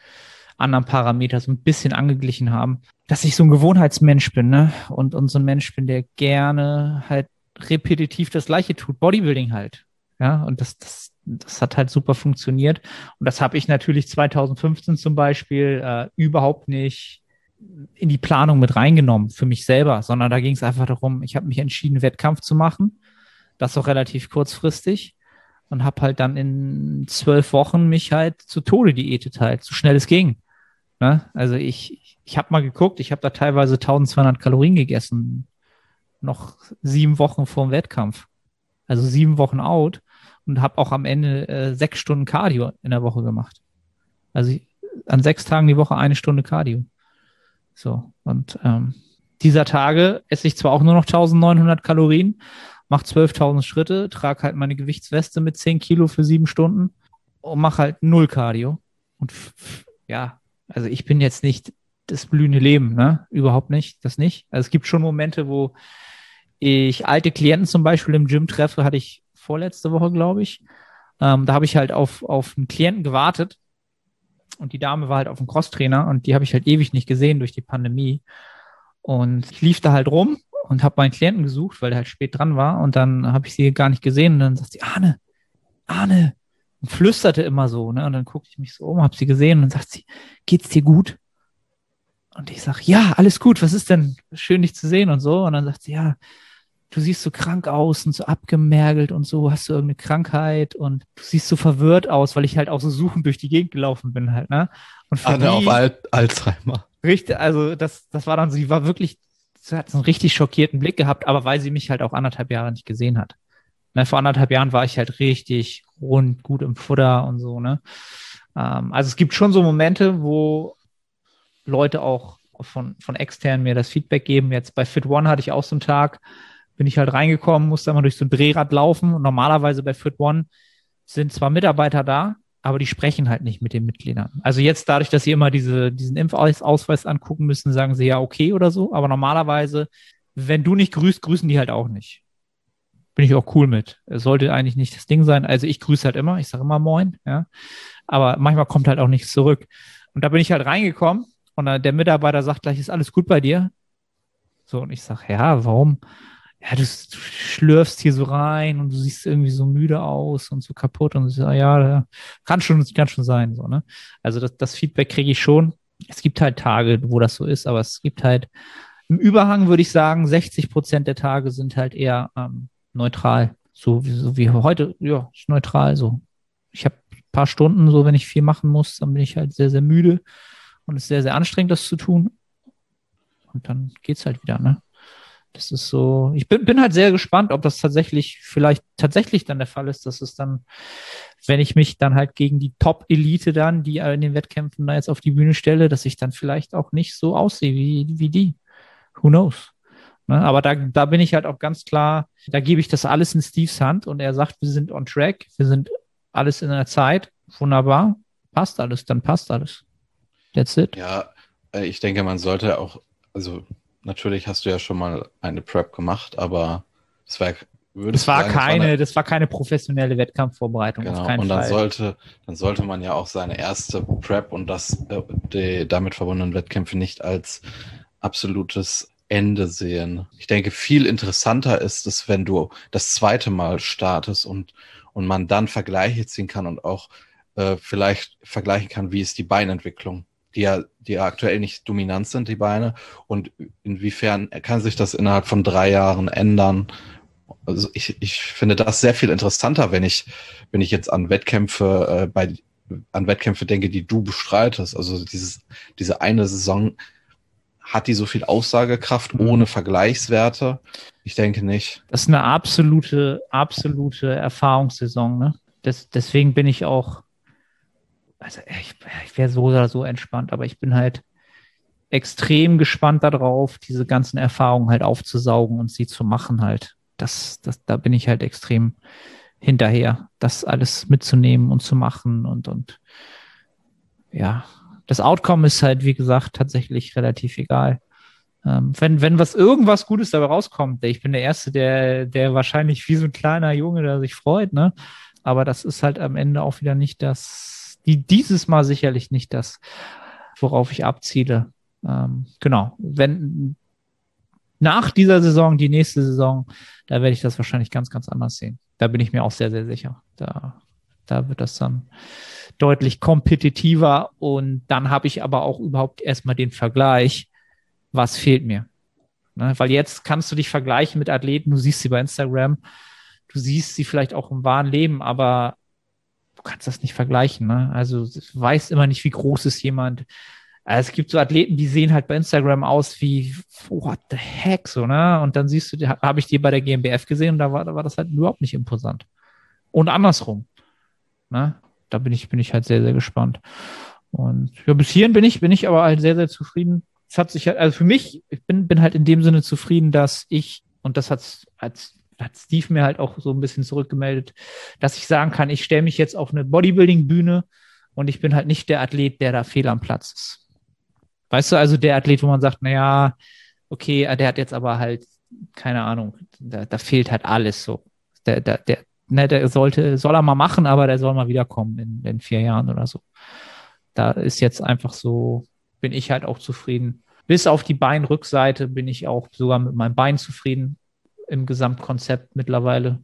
anderen Parameter so ein bisschen angeglichen haben, dass ich so ein Gewohnheitsmensch bin, ne? Und, und so ein Mensch bin, der gerne halt repetitiv das Gleiche tut. Bodybuilding halt. Ja, und das, das, das hat halt super funktioniert. Und das habe ich natürlich 2015 zum Beispiel äh, überhaupt nicht in die Planung mit reingenommen für mich selber, sondern da ging es einfach darum, ich habe mich entschieden, Wettkampf zu machen. Das auch relativ kurzfristig und habe halt dann in zwölf Wochen mich halt zu Tode diätet halt, so schnell es ging. Ne? Also ich, ich habe mal geguckt, ich habe da teilweise 1200 Kalorien gegessen, noch sieben Wochen vor dem Wettkampf. Also sieben Wochen out und habe auch am Ende äh, sechs Stunden Cardio in der Woche gemacht. Also ich, an sechs Tagen die Woche eine Stunde Cardio. So, und ähm, dieser Tage esse ich zwar auch nur noch 1900 Kalorien, mache 12.000 Schritte, trage halt meine Gewichtsweste mit 10 Kilo für sieben Stunden und mache halt null Cardio. Und ja, also ich bin jetzt nicht das blühende Leben, ne? Überhaupt nicht, das nicht. Also es gibt schon Momente, wo ich alte Klienten zum Beispiel im Gym treffe, hatte ich vorletzte Woche, glaube ich. Ähm, da habe ich halt auf, auf einen Klienten gewartet und die Dame war halt auf dem Crosstrainer und die habe ich halt ewig nicht gesehen durch die Pandemie. Und ich lief da halt rum und habe meinen Klienten gesucht, weil der halt spät dran war. Und dann habe ich sie gar nicht gesehen. Und dann sagt sie, Arne, Arne. Und flüsterte immer so. Ne? Und dann guckte ich mich so um, habe sie gesehen und dann sagt sie, geht's dir gut? Und ich sage, ja, alles gut. Was ist denn? Schön, dich zu sehen und so. Und dann sagt sie, ja, du siehst so krank aus und so abgemergelt und so, hast du irgendeine Krankheit und du siehst so verwirrt aus, weil ich halt auch so suchend durch die Gegend gelaufen bin halt, ne? Und für Anne die, auf Al Alzheimer. Richtig, also das, das war dann so, die war wirklich, sie hat so einen richtig schockierten Blick gehabt, aber weil sie mich halt auch anderthalb Jahre nicht gesehen hat. Ne, vor anderthalb Jahren war ich halt richtig rund, gut im Futter und so, ne? Ähm, also es gibt schon so Momente, wo Leute auch von, von extern mir das Feedback geben. Jetzt bei Fit One hatte ich auch so einen Tag, bin ich halt reingekommen, musste mal durch so ein Drehrad laufen. Und normalerweise bei Fit One sind zwar Mitarbeiter da, aber die sprechen halt nicht mit den Mitgliedern. Also jetzt dadurch, dass sie immer diese, diesen Impfausweis angucken müssen, sagen sie ja okay oder so. Aber normalerweise, wenn du nicht grüßt, grüßen die halt auch nicht. Bin ich auch cool mit. Es sollte eigentlich nicht das Ding sein. Also ich grüße halt immer, ich sage immer Moin, ja. Aber manchmal kommt halt auch nichts zurück. Und da bin ich halt reingekommen und der Mitarbeiter sagt gleich, ist alles gut bei dir? So, und ich sage, ja, warum? Ja, du, schlürfst hier so rein und du siehst irgendwie so müde aus und so kaputt und so, ja, kann schon, kann schon sein, so, ne? Also das, das Feedback kriege ich schon. Es gibt halt Tage, wo das so ist, aber es gibt halt im Überhang würde ich sagen, 60 Prozent der Tage sind halt eher ähm, neutral. So wie, so wie heute, ja, ist neutral so. Ich habe ein paar Stunden so, wenn ich viel machen muss, dann bin ich halt sehr, sehr müde und es ist sehr, sehr anstrengend, das zu tun. Und dann geht's halt wieder, ne? Das ist so, ich bin, bin halt sehr gespannt, ob das tatsächlich, vielleicht tatsächlich dann der Fall ist, dass es dann, wenn ich mich dann halt gegen die Top-Elite dann, die in den Wettkämpfen da jetzt auf die Bühne stelle, dass ich dann vielleicht auch nicht so aussehe wie, wie die. Who knows? Ne? Aber da, da bin ich halt auch ganz klar, da gebe ich das alles in Steves Hand und er sagt, wir sind on track, wir sind alles in der Zeit, wunderbar, passt alles, dann passt alles. That's it. Ja, äh, ich denke, man sollte auch, also natürlich hast du ja schon mal eine Prep gemacht, aber es war, das war sagen, keine, das war, eine, das war keine professionelle Wettkampfvorbereitung. Genau. und dann Fall. sollte, dann sollte man ja auch seine erste Prep und das, äh, die damit verbundenen Wettkämpfe nicht als absolutes Ende sehen. Ich denke, viel interessanter ist es, wenn du das zweite Mal startest und, und man dann Vergleiche ziehen kann und auch äh, vielleicht vergleichen kann, wie ist die Beinentwicklung, die ja, die ja aktuell nicht dominant sind, die Beine, und inwiefern kann sich das innerhalb von drei Jahren ändern. Also ich, ich finde das sehr viel interessanter, wenn ich, wenn ich jetzt an Wettkämpfe äh, bei an Wettkämpfe denke, die du bestreitest. Also dieses, diese eine Saison hat die so viel Aussagekraft mhm. ohne Vergleichswerte? Ich denke nicht. Das ist eine absolute, absolute Erfahrungssaison. Ne? Das, deswegen bin ich auch, also ich, ich wäre so oder so entspannt, aber ich bin halt extrem gespannt darauf, diese ganzen Erfahrungen halt aufzusaugen und sie zu machen halt. Das, das, da bin ich halt extrem hinterher, das alles mitzunehmen und zu machen und, und ja, das Outcome ist halt, wie gesagt, tatsächlich relativ egal. Ähm, wenn, wenn was irgendwas Gutes dabei rauskommt, ich bin der Erste, der, der wahrscheinlich wie so ein kleiner Junge, der sich freut, ne? Aber das ist halt am Ende auch wieder nicht das, die, dieses Mal sicherlich nicht das, worauf ich abziele. Ähm, genau. Wenn nach dieser Saison, die nächste Saison, da werde ich das wahrscheinlich ganz, ganz anders sehen. Da bin ich mir auch sehr, sehr sicher. Da, da wird das dann deutlich kompetitiver und dann habe ich aber auch überhaupt erstmal den Vergleich, was fehlt mir. Ne? Weil jetzt kannst du dich vergleichen mit Athleten, du siehst sie bei Instagram, du siehst sie vielleicht auch im wahren Leben, aber kannst das nicht vergleichen. Ne? Also du weißt immer nicht, wie groß ist jemand. Also es gibt so Athleten, die sehen halt bei Instagram aus wie, what the heck, so, ne? Und dann siehst du, habe ich die bei der GmbF gesehen und da war, da war das halt überhaupt nicht imposant. Und andersrum. Ne? da bin ich, bin ich halt sehr, sehr gespannt. Und ja, bis hierhin bin ich, bin ich aber halt sehr, sehr zufrieden. Es hat sich halt, also für mich, ich bin, bin halt in dem Sinne zufrieden, dass ich, und das hat, hat, hat Steve mir halt auch so ein bisschen zurückgemeldet, dass ich sagen kann, ich stelle mich jetzt auf eine Bodybuilding-Bühne und ich bin halt nicht der Athlet, der da fehl am Platz ist. Weißt du, also der Athlet, wo man sagt, naja, okay, der hat jetzt aber halt, keine Ahnung, da, da fehlt halt alles so. Der, der, der, ne, der sollte, soll er mal machen, aber der soll mal wiederkommen in, in vier Jahren oder so. Da ist jetzt einfach so, bin ich halt auch zufrieden. Bis auf die Beinrückseite bin ich auch sogar mit meinem Bein zufrieden im Gesamtkonzept mittlerweile.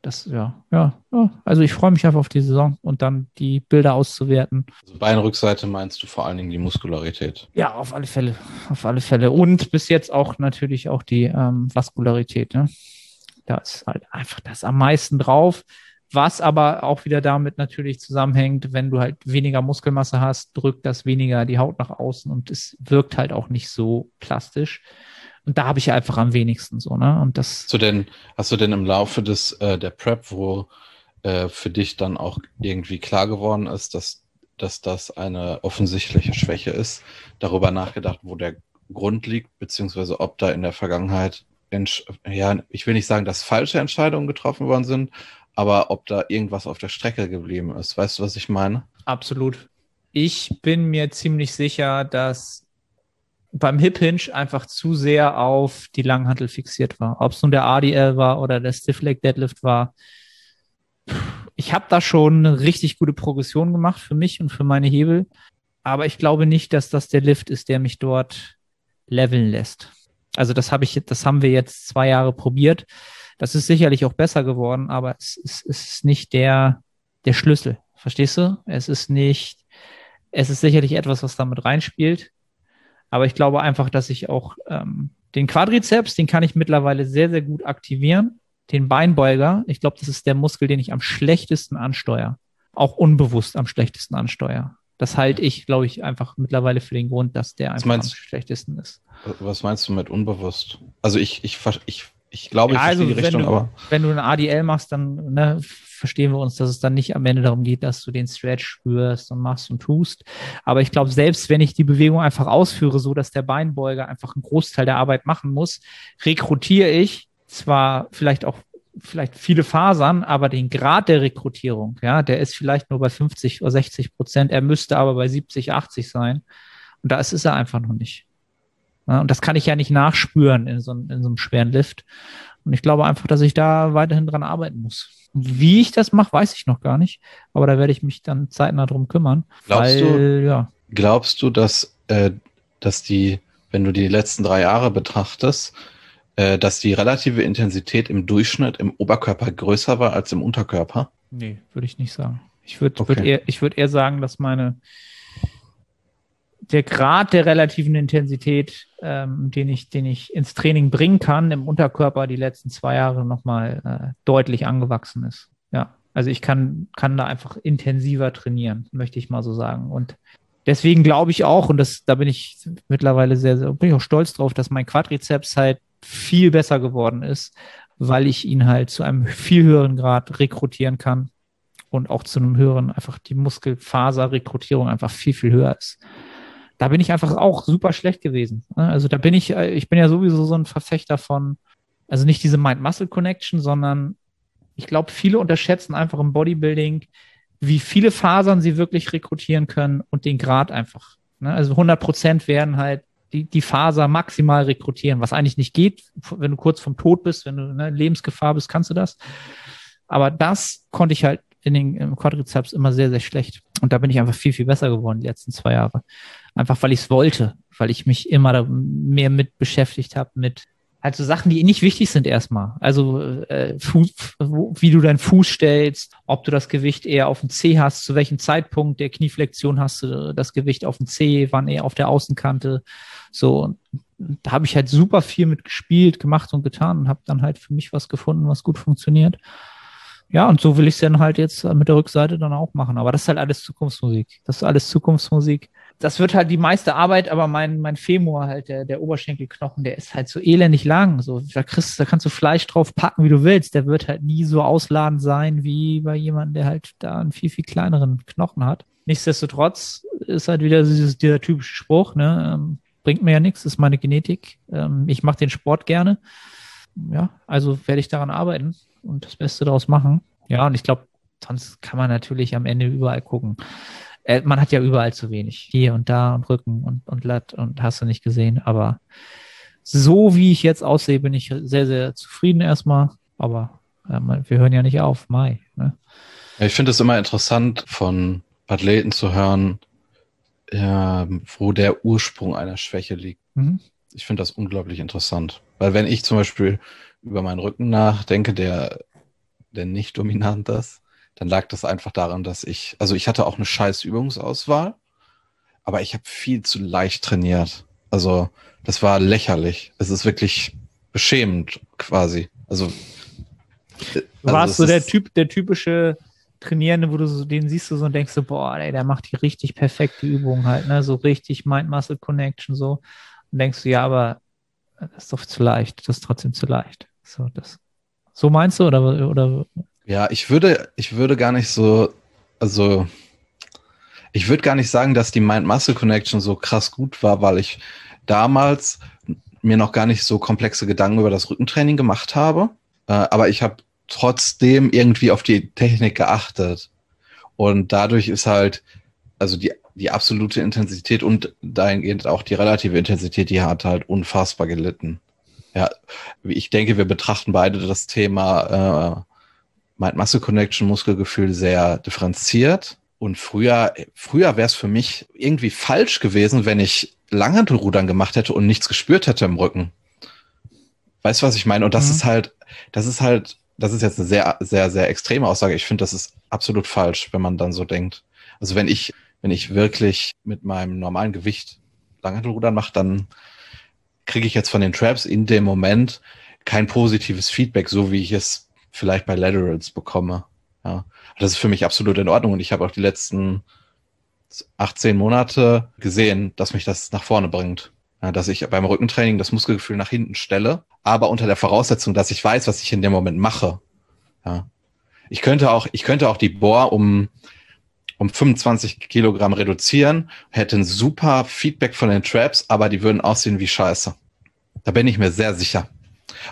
Das, ja, ja, ja. Also ich freue mich einfach auf die Saison und dann die Bilder auszuwerten. Also Beinrückseite meinst du vor allen Dingen die Muskularität? Ja, auf alle Fälle. Auf alle Fälle. Und bis jetzt auch natürlich auch die ähm, Vaskularität. Ne? Da ist halt einfach das am meisten drauf. Was aber auch wieder damit natürlich zusammenhängt, wenn du halt weniger Muskelmasse hast, drückt das weniger die Haut nach außen und es wirkt halt auch nicht so plastisch. Und da habe ich einfach am wenigsten so, ne? Und das. Hast du denn, hast du denn im Laufe des äh, der Prep, wo äh, für dich dann auch irgendwie klar geworden ist, dass, dass das eine offensichtliche Schwäche ist, darüber nachgedacht, wo der Grund liegt, beziehungsweise ob da in der Vergangenheit ja, ich will nicht sagen, dass falsche Entscheidungen getroffen worden sind, aber ob da irgendwas auf der Strecke geblieben ist. Weißt du, was ich meine? Absolut. Ich bin mir ziemlich sicher, dass beim Hip Hinge einfach zu sehr auf die Langhantel fixiert war. Ob es nun der ADL war oder der Stiff Leg Deadlift war. Ich habe da schon eine richtig gute Progression gemacht für mich und für meine Hebel. Aber ich glaube nicht, dass das der Lift ist, der mich dort leveln lässt. Also das habe ich, das haben wir jetzt zwei Jahre probiert. Das ist sicherlich auch besser geworden, aber es ist, es ist nicht der, der Schlüssel. Verstehst du? Es ist nicht, es ist sicherlich etwas, was damit reinspielt. Aber ich glaube einfach, dass ich auch ähm, den Quadrizeps, den kann ich mittlerweile sehr, sehr gut aktivieren. Den Beinbeuger, ich glaube, das ist der Muskel, den ich am schlechtesten ansteuere. Auch unbewusst am schlechtesten ansteuere. Das halte ich, glaube ich, einfach mittlerweile für den Grund, dass der einfach am schlechtesten ist. Was meinst du mit unbewusst? Also ich, ich, ich, ich glaube, ja, ich also die Richtung, du, aber. Wenn du ein ADL machst, dann ne, verstehen wir uns, dass es dann nicht am Ende darum geht, dass du den Stretch spürst und machst und tust. Aber ich glaube, selbst wenn ich die Bewegung einfach ausführe, so dass der Beinbeuger einfach einen Großteil der Arbeit machen muss, rekrutiere ich zwar vielleicht auch vielleicht viele Fasern, aber den Grad der Rekrutierung, ja, der ist vielleicht nur bei 50 oder 60 Prozent. Er müsste aber bei 70, 80 sein. Und da ist, ist er einfach noch nicht. Ja, und das kann ich ja nicht nachspüren in so, in so einem schweren Lift. Und ich glaube einfach, dass ich da weiterhin dran arbeiten muss. Wie ich das mache, weiß ich noch gar nicht. Aber da werde ich mich dann zeitnah drum kümmern. Glaubst weil, du, ja. glaubst du, dass, äh, dass die wenn du die letzten drei Jahre betrachtest, äh, dass die relative Intensität im Durchschnitt im Oberkörper größer war als im Unterkörper? Nee, würde ich nicht sagen. Ich würde okay. würd eher, ich würd eher sagen, dass meine der Grad der relativen Intensität, ähm, den, ich, den ich ins Training bringen kann, im Unterkörper die letzten zwei Jahre nochmal äh, deutlich angewachsen ist. Ja, also ich kann, kann da einfach intensiver trainieren, möchte ich mal so sagen. Und deswegen glaube ich auch, und das, da bin ich mittlerweile sehr, sehr, bin ich auch stolz drauf, dass mein Quadrizeps halt viel besser geworden ist, weil ich ihn halt zu einem viel höheren Grad rekrutieren kann und auch zu einem höheren, einfach die Muskelfaserrekrutierung einfach viel, viel höher ist. Da bin ich einfach auch super schlecht gewesen. Ne? Also da bin ich, äh, ich bin ja sowieso so ein Verfechter von, also nicht diese Mind-Muscle-Connection, sondern ich glaube, viele unterschätzen einfach im Bodybuilding, wie viele Fasern sie wirklich rekrutieren können und den Grad einfach. Ne? Also 100 Prozent werden halt die, die Faser maximal rekrutieren, was eigentlich nicht geht. Wenn du kurz vom Tod bist, wenn du in ne, Lebensgefahr bist, kannst du das. Aber das konnte ich halt in den Quadrizeps immer sehr, sehr schlecht. Und da bin ich einfach viel, viel besser geworden die letzten zwei Jahre. Einfach weil ich es wollte, weil ich mich immer mehr mit beschäftigt habe, mit halt so Sachen, die nicht wichtig sind erstmal. Also äh, Fuß, wie du deinen Fuß stellst, ob du das Gewicht eher auf dem C hast, zu welchem Zeitpunkt der Knieflexion hast du das Gewicht auf dem C, wann eher auf der Außenkante. So, da habe ich halt super viel mit gespielt, gemacht und getan und habe dann halt für mich was gefunden, was gut funktioniert. Ja, und so will ich es dann halt jetzt mit der Rückseite dann auch machen. Aber das ist halt alles Zukunftsmusik. Das ist alles Zukunftsmusik das wird halt die meiste Arbeit, aber mein, mein Femur halt, der, der Oberschenkelknochen, der ist halt so elendig lang. So, da kriegst, da kannst du Fleisch drauf packen, wie du willst. Der wird halt nie so ausladend sein, wie bei jemandem, der halt da einen viel, viel kleineren Knochen hat. Nichtsdestotrotz ist halt wieder dieses, dieser typische Spruch, ne, ähm, bringt mir ja nichts, ist meine Genetik. Ähm, ich mache den Sport gerne. Ja, also werde ich daran arbeiten und das Beste daraus machen. Ja, und ich glaube, sonst kann man natürlich am Ende überall gucken äh, man hat ja überall zu wenig. Hier und da und Rücken und, und Latt und hast du nicht gesehen. Aber so wie ich jetzt aussehe, bin ich sehr, sehr zufrieden erstmal. Aber äh, wir hören ja nicht auf. Mai. Ne? Ja, ich finde es immer interessant, von Athleten zu hören, ja, wo der Ursprung einer Schwäche liegt. Mhm. Ich finde das unglaublich interessant. Weil wenn ich zum Beispiel über meinen Rücken nachdenke, der, der nicht dominant ist, dann lag das einfach daran, dass ich, also ich hatte auch eine scheiß Übungsauswahl, aber ich habe viel zu leicht trainiert. Also das war lächerlich. Es ist wirklich beschämend quasi. Also, also warst du der Typ, der typische Trainierende, wo du so, den siehst du so und denkst so, boah, ey, der macht die richtig perfekte Übung halt, ne, so richtig Mind-Muscle-Connection so. Und denkst du, ja, aber das ist doch zu leicht, das ist trotzdem zu leicht. So, das, so meinst du oder, oder ja, ich würde, ich würde gar nicht so, also ich würde gar nicht sagen, dass die Mind-Muscle-Connection so krass gut war, weil ich damals mir noch gar nicht so komplexe Gedanken über das Rückentraining gemacht habe. Äh, aber ich habe trotzdem irgendwie auf die Technik geachtet. Und dadurch ist halt, also die, die absolute Intensität und dahingehend auch die relative Intensität, die hat halt unfassbar gelitten. Ja, ich denke, wir betrachten beide das Thema äh, Mind-Muscle Connection, Muskelgefühl sehr differenziert. Und früher, früher wäre es für mich irgendwie falsch gewesen, wenn ich Langhantelrudern gemacht hätte und nichts gespürt hätte im Rücken. Weißt du, was ich meine? Und das mhm. ist halt, das ist halt, das ist jetzt eine sehr, sehr, sehr extreme Aussage. Ich finde, das ist absolut falsch, wenn man dann so denkt. Also wenn ich, wenn ich wirklich mit meinem normalen Gewicht Langhantelrudern mache, dann kriege ich jetzt von den Traps in dem Moment kein positives Feedback, so wie ich es vielleicht bei Laterals bekomme. Ja, das ist für mich absolut in Ordnung und ich habe auch die letzten 18 Monate gesehen, dass mich das nach vorne bringt. Ja, dass ich beim Rückentraining das Muskelgefühl nach hinten stelle, aber unter der Voraussetzung, dass ich weiß, was ich in dem Moment mache. Ja. Ich könnte auch, ich könnte auch die Bohr um, um 25 Kilogramm reduzieren, hätte ein super Feedback von den Traps, aber die würden aussehen wie Scheiße. Da bin ich mir sehr sicher.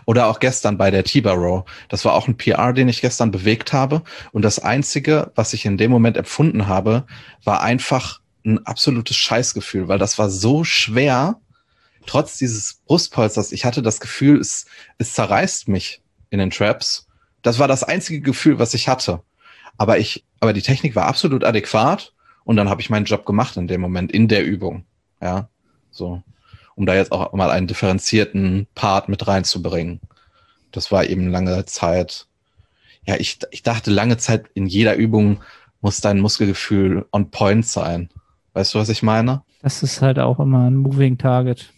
Oder auch gestern bei der Tiba Row. Das war auch ein PR, den ich gestern bewegt habe. Und das Einzige, was ich in dem Moment empfunden habe, war einfach ein absolutes Scheißgefühl, weil das war so schwer, trotz dieses Brustpolsters. Ich hatte das Gefühl, es, es zerreißt mich in den Traps. Das war das einzige Gefühl, was ich hatte. Aber ich, aber die Technik war absolut adäquat und dann habe ich meinen Job gemacht in dem Moment, in der Übung. Ja, so. Um da jetzt auch mal einen differenzierten Part mit reinzubringen. Das war eben lange Zeit. Ja, ich, ich dachte lange Zeit, in jeder Übung muss dein Muskelgefühl on point sein. Weißt du, was ich meine? Das ist halt auch immer ein Moving Target.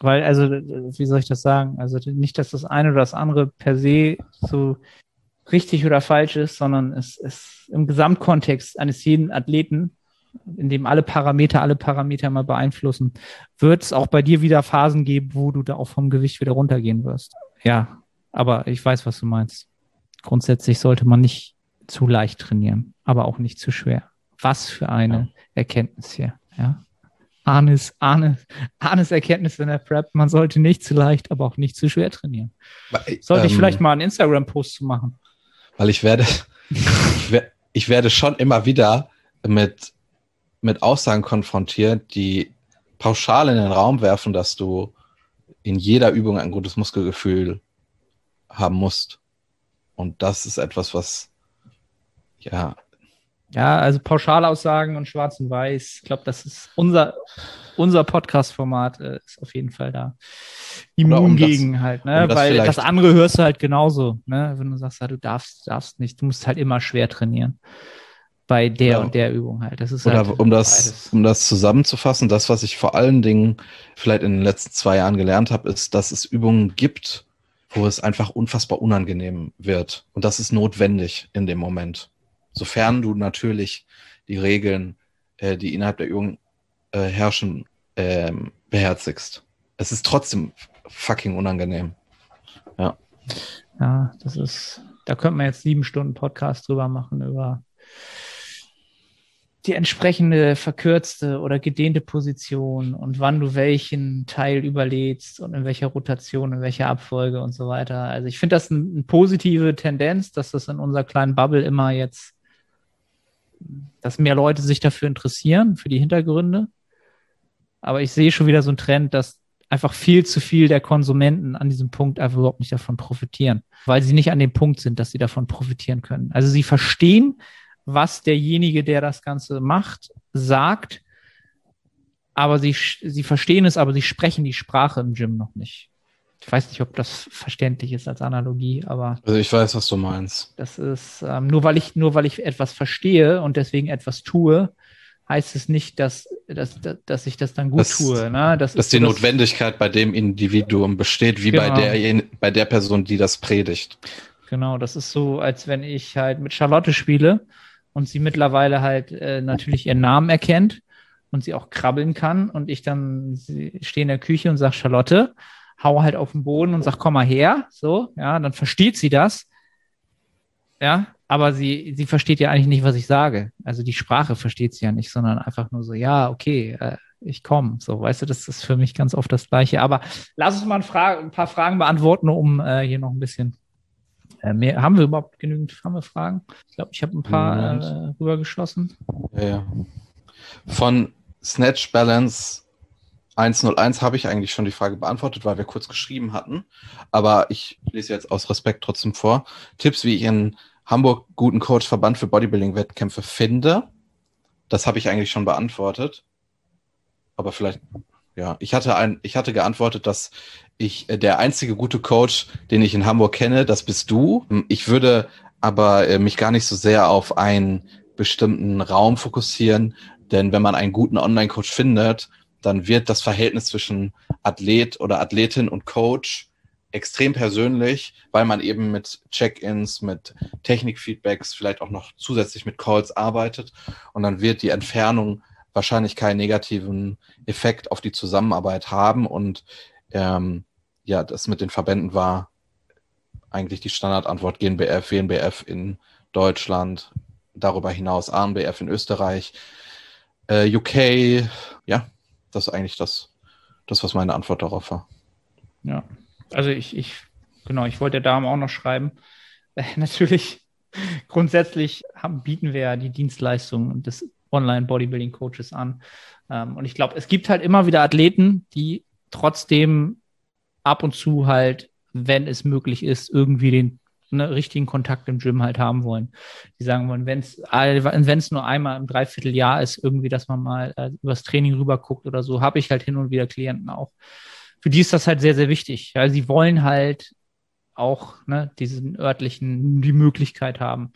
Weil, also, wie soll ich das sagen? Also nicht, dass das eine oder das andere per se so richtig oder falsch ist, sondern es ist im Gesamtkontext eines jeden Athleten, in dem alle Parameter, alle Parameter mal beeinflussen, wird es auch bei dir wieder Phasen geben, wo du da auch vom Gewicht wieder runtergehen wirst. Ja, aber ich weiß, was du meinst. Grundsätzlich sollte man nicht zu leicht trainieren, aber auch nicht zu schwer. Was für eine ja. Erkenntnis hier, ja. Arnes, Arnes, Arnes Erkenntnis in der Prep, man sollte nicht zu leicht, aber auch nicht zu schwer trainieren. Sollte ähm, ich vielleicht mal einen Instagram-Post zu machen? Weil ich werde, ich, werde, ich werde schon immer wieder mit, mit Aussagen konfrontiert, die pauschal in den Raum werfen, dass du in jeder Übung ein gutes Muskelgefühl haben musst. Und das ist etwas, was ja ja, also Pauschalaussagen und Schwarz und Weiß. Ich glaube, das ist unser, unser Podcast-Format äh, ist auf jeden Fall da immun um gegen das, halt, ne? Um Weil das andere hörst du halt genauso, ne? Wenn du sagst, ja, du darfst, darfst nicht, du musst halt immer schwer trainieren. Bei der ja. und der Übung halt. Das ist Oder halt um das, um das zusammenzufassen, das, was ich vor allen Dingen vielleicht in den letzten zwei Jahren gelernt habe, ist, dass es Übungen gibt, wo es einfach unfassbar unangenehm wird. Und das ist notwendig in dem Moment. Sofern du natürlich die Regeln, äh, die innerhalb der Übung äh, herrschen, ähm, beherzigst. Es ist trotzdem fucking unangenehm. Ja. Ja, das ist, da könnte man jetzt sieben Stunden Podcast drüber machen, über die entsprechende verkürzte oder gedehnte Position und wann du welchen Teil überlädst und in welcher Rotation, in welcher Abfolge und so weiter. Also ich finde das eine ein positive Tendenz, dass das in unserer kleinen Bubble immer jetzt dass mehr Leute sich dafür interessieren, für die Hintergründe. Aber ich sehe schon wieder so einen Trend, dass einfach viel zu viel der Konsumenten an diesem Punkt einfach überhaupt nicht davon profitieren, weil sie nicht an dem Punkt sind, dass sie davon profitieren können. Also sie verstehen, was derjenige, der das Ganze macht, sagt, aber sie, sie verstehen es, aber sie sprechen die Sprache im Gym noch nicht. Ich weiß nicht, ob das verständlich ist als Analogie, aber. Also ich weiß, was du meinst. Das ist, ähm, nur weil ich, nur weil ich etwas verstehe und deswegen etwas tue, heißt es nicht, dass, dass, dass ich das dann gut das, tue. Ne? Das dass die so, Notwendigkeit bei dem Individuum besteht, wie genau. bei, der, bei der Person, die das predigt. Genau, das ist so, als wenn ich halt mit Charlotte spiele und sie mittlerweile halt äh, natürlich ihren Namen erkennt und sie auch krabbeln kann und ich dann stehe in der Küche und sage, Charlotte, hau halt auf den Boden und sag, komm mal her, so, ja, dann versteht sie das. Ja, aber sie, sie versteht ja eigentlich nicht, was ich sage. Also die Sprache versteht sie ja nicht, sondern einfach nur so, ja, okay, äh, ich komme. So, weißt du, das ist für mich ganz oft das Gleiche. Aber lass uns mal ein, ein paar Fragen beantworten, um äh, hier noch ein bisschen äh, mehr. Haben wir überhaupt genügend haben wir Fragen? Ich glaube, ich habe ein paar äh, rübergeschossen. Ja, ja. Von Snatch Balance 101 habe ich eigentlich schon die Frage beantwortet, weil wir kurz geschrieben hatten. Aber ich lese jetzt aus Respekt trotzdem vor. Tipps, wie ich in Hamburg guten Coach-Verband für Bodybuilding-Wettkämpfe finde. Das habe ich eigentlich schon beantwortet. Aber vielleicht, ja, ich hatte ein, ich hatte geantwortet, dass ich äh, der einzige gute Coach, den ich in Hamburg kenne, das bist du. Ich würde aber äh, mich gar nicht so sehr auf einen bestimmten Raum fokussieren, denn wenn man einen guten Online-Coach findet, dann wird das Verhältnis zwischen Athlet oder Athletin und Coach extrem persönlich, weil man eben mit Check-ins, mit Technikfeedbacks, vielleicht auch noch zusätzlich mit Calls arbeitet. Und dann wird die Entfernung wahrscheinlich keinen negativen Effekt auf die Zusammenarbeit haben. Und ähm, ja, das mit den Verbänden war eigentlich die Standardantwort GNBF, WNBF in Deutschland, darüber hinaus ANBF in Österreich, äh, UK, ja, das ist eigentlich das, das, was meine Antwort darauf war. Ja, also ich, ich genau, ich wollte der Dame auch noch schreiben. Äh, natürlich, grundsätzlich haben, bieten wir ja die Dienstleistungen des Online-Bodybuilding-Coaches an. Ähm, und ich glaube, es gibt halt immer wieder Athleten, die trotzdem ab und zu halt, wenn es möglich ist, irgendwie den einen richtigen Kontakt im Gym halt haben wollen. Die sagen wollen, wenn es es nur einmal im Dreivierteljahr ist, irgendwie, dass man mal äh, übers Training rüber guckt oder so, habe ich halt hin und wieder Klienten auch. Für die ist das halt sehr, sehr wichtig. Ja, sie wollen halt auch ne, diesen örtlichen, die Möglichkeit haben.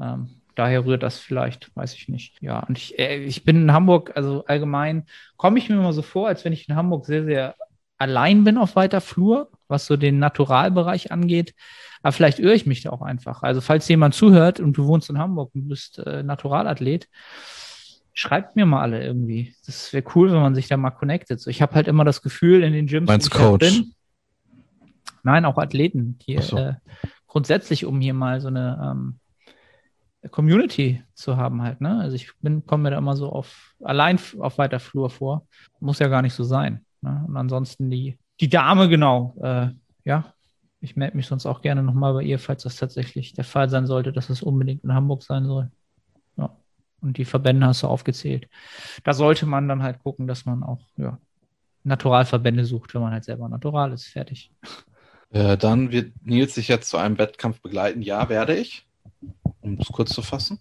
Ähm, daher rührt das vielleicht, weiß ich nicht. Ja, und ich, äh, ich bin in Hamburg, also allgemein komme ich mir immer so vor, als wenn ich in Hamburg sehr, sehr allein bin auf weiter Flur, was so den Naturalbereich angeht. Aber vielleicht irre ich mich da auch einfach. Also falls jemand zuhört und du wohnst in Hamburg und bist äh, Naturalathlet, schreibt mir mal alle irgendwie. Das wäre cool, wenn man sich da mal connectet. So, ich habe halt immer das Gefühl in den Gyms, Meinst wo ich halt Coach? bin, nein, auch Athleten, die so. äh, grundsätzlich, um hier mal so eine ähm, Community zu haben halt, ne? Also ich bin, komme mir da immer so auf allein auf weiter Flur vor. Muss ja gar nicht so sein. Ne? Und ansonsten die, die Dame, genau, äh, ja, ich melde mich sonst auch gerne nochmal bei ihr, falls das tatsächlich der Fall sein sollte, dass es unbedingt in Hamburg sein soll. Ja. Und die Verbände hast du aufgezählt. Da sollte man dann halt gucken, dass man auch, ja, Naturalverbände sucht, wenn man halt selber natural ist. Fertig. Äh, dann wird Nils sich jetzt zu einem Wettkampf begleiten. Ja, werde ich um es kurz zu fassen.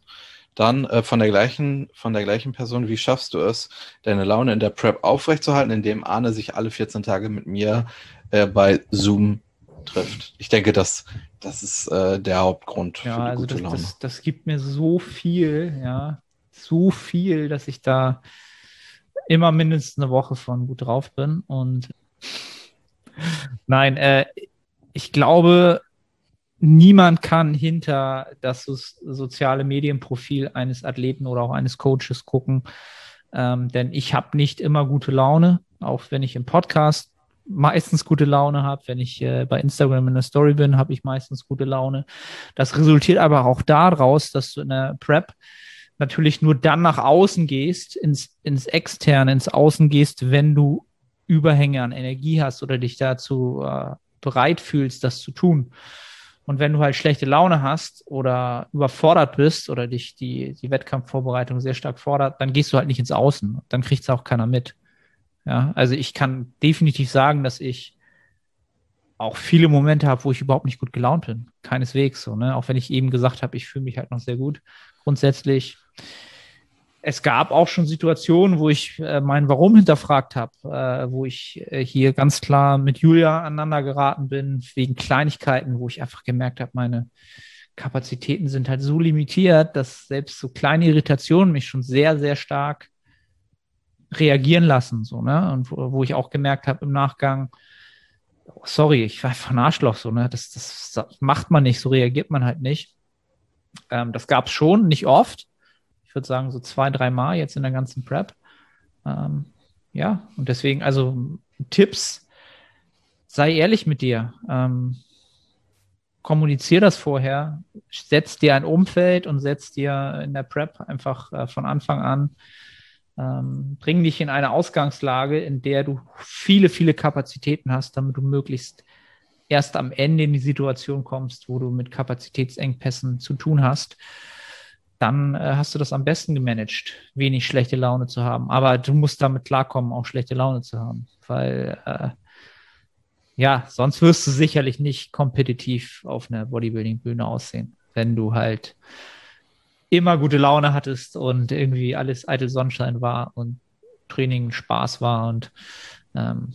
Dann äh, von, der gleichen, von der gleichen Person, wie schaffst du es, deine Laune in der Prep aufrechtzuerhalten, indem Arne sich alle 14 Tage mit mir äh, bei Zoom trifft? Ich denke, das, das ist äh, der Hauptgrund ja, für die also gute das, Laune. Das, das gibt mir so viel, ja, so viel, dass ich da immer mindestens eine Woche von gut drauf bin. Und nein, äh, ich glaube, niemand kann hinter das soziale Medienprofil eines Athleten oder auch eines Coaches gucken. Ähm, denn ich habe nicht immer gute Laune, auch wenn ich im Podcast meistens gute Laune habe. Wenn ich äh, bei Instagram in der Story bin, habe ich meistens gute Laune. Das resultiert aber auch daraus, dass du in der Prep natürlich nur dann nach außen gehst, ins, ins Externe, ins Außen gehst, wenn du Überhänge an Energie hast oder dich dazu äh, bereit fühlst, das zu tun. Und wenn du halt schlechte Laune hast oder überfordert bist oder dich die, die Wettkampfvorbereitung sehr stark fordert, dann gehst du halt nicht ins Außen. Dann kriegt es auch keiner mit. Ja, also ich kann definitiv sagen, dass ich auch viele Momente habe, wo ich überhaupt nicht gut gelaunt bin. Keineswegs so, ne? Auch wenn ich eben gesagt habe, ich fühle mich halt noch sehr gut. Grundsätzlich es gab auch schon Situationen, wo ich äh, mein Warum hinterfragt habe, äh, wo ich äh, hier ganz klar mit Julia aneinander geraten bin, wegen Kleinigkeiten, wo ich einfach gemerkt habe, meine Kapazitäten sind halt so limitiert, dass selbst so kleine Irritationen mich schon sehr, sehr stark reagieren lassen. So, ne? Und wo, wo ich auch gemerkt habe im Nachgang, oh, sorry, ich war einfach ein Arschloch, so, ne? Das, das, das macht man nicht, so reagiert man halt nicht. Ähm, das gab es schon, nicht oft ich würde sagen, so zwei, drei Mal jetzt in der ganzen Prep. Ähm, ja, und deswegen, also Tipps, sei ehrlich mit dir. Ähm, kommunizier das vorher, setz dir ein Umfeld und setz dir in der Prep einfach äh, von Anfang an, ähm, bring dich in eine Ausgangslage, in der du viele, viele Kapazitäten hast, damit du möglichst erst am Ende in die Situation kommst, wo du mit Kapazitätsengpässen zu tun hast dann äh, hast du das am besten gemanagt, wenig schlechte Laune zu haben. Aber du musst damit klarkommen, auch schlechte Laune zu haben, weil äh, ja, sonst wirst du sicherlich nicht kompetitiv auf einer Bodybuilding-Bühne aussehen, wenn du halt immer gute Laune hattest und irgendwie alles eitel Sonnenschein war und Training Spaß war und ähm,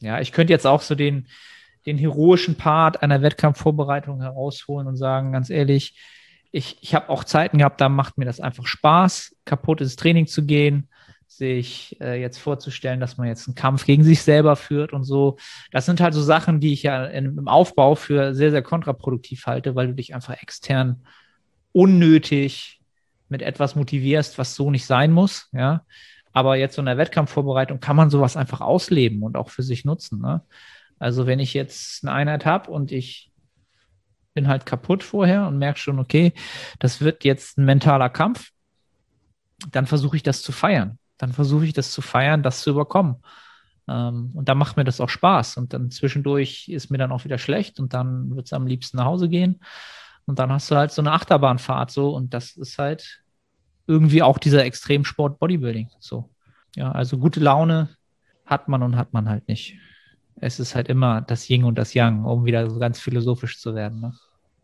ja, ich könnte jetzt auch so den, den heroischen Part einer Wettkampfvorbereitung herausholen und sagen, ganz ehrlich, ich, ich habe auch Zeiten gehabt, da macht mir das einfach Spaß, kaputt ins Training zu gehen, sich äh, jetzt vorzustellen, dass man jetzt einen Kampf gegen sich selber führt und so. Das sind halt so Sachen, die ich ja in, im Aufbau für sehr, sehr kontraproduktiv halte, weil du dich einfach extern unnötig mit etwas motivierst, was so nicht sein muss, ja. Aber jetzt so in der Wettkampfvorbereitung kann man sowas einfach ausleben und auch für sich nutzen. Ne? Also wenn ich jetzt eine Einheit habe und ich bin halt kaputt vorher und merke schon, okay, das wird jetzt ein mentaler Kampf, dann versuche ich das zu feiern. Dann versuche ich das zu feiern, das zu überkommen. Ähm, und dann macht mir das auch Spaß. Und dann zwischendurch ist mir dann auch wieder schlecht und dann wird es am liebsten nach Hause gehen. Und dann hast du halt so eine Achterbahnfahrt so und das ist halt irgendwie auch dieser Extremsport Bodybuilding. So. Ja, also gute Laune hat man und hat man halt nicht. Es ist halt immer das Yin und das Yang, um wieder so ganz philosophisch zu werden. Ne?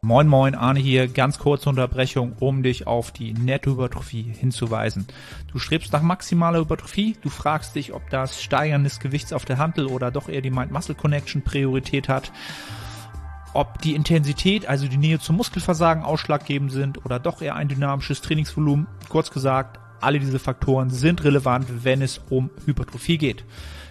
Moin Moin, Arne hier, ganz kurze Unterbrechung, um dich auf die Nettohypertrophie hinzuweisen. Du strebst nach maximaler Hypertrophie, du fragst dich, ob das Steigern des Gewichts auf der Handel oder doch eher die Mind-Muscle-Connection Priorität hat, ob die Intensität, also die Nähe zum Muskelversagen ausschlaggebend sind oder doch eher ein dynamisches Trainingsvolumen. Kurz gesagt, alle diese Faktoren sind relevant, wenn es um Hypertrophie geht.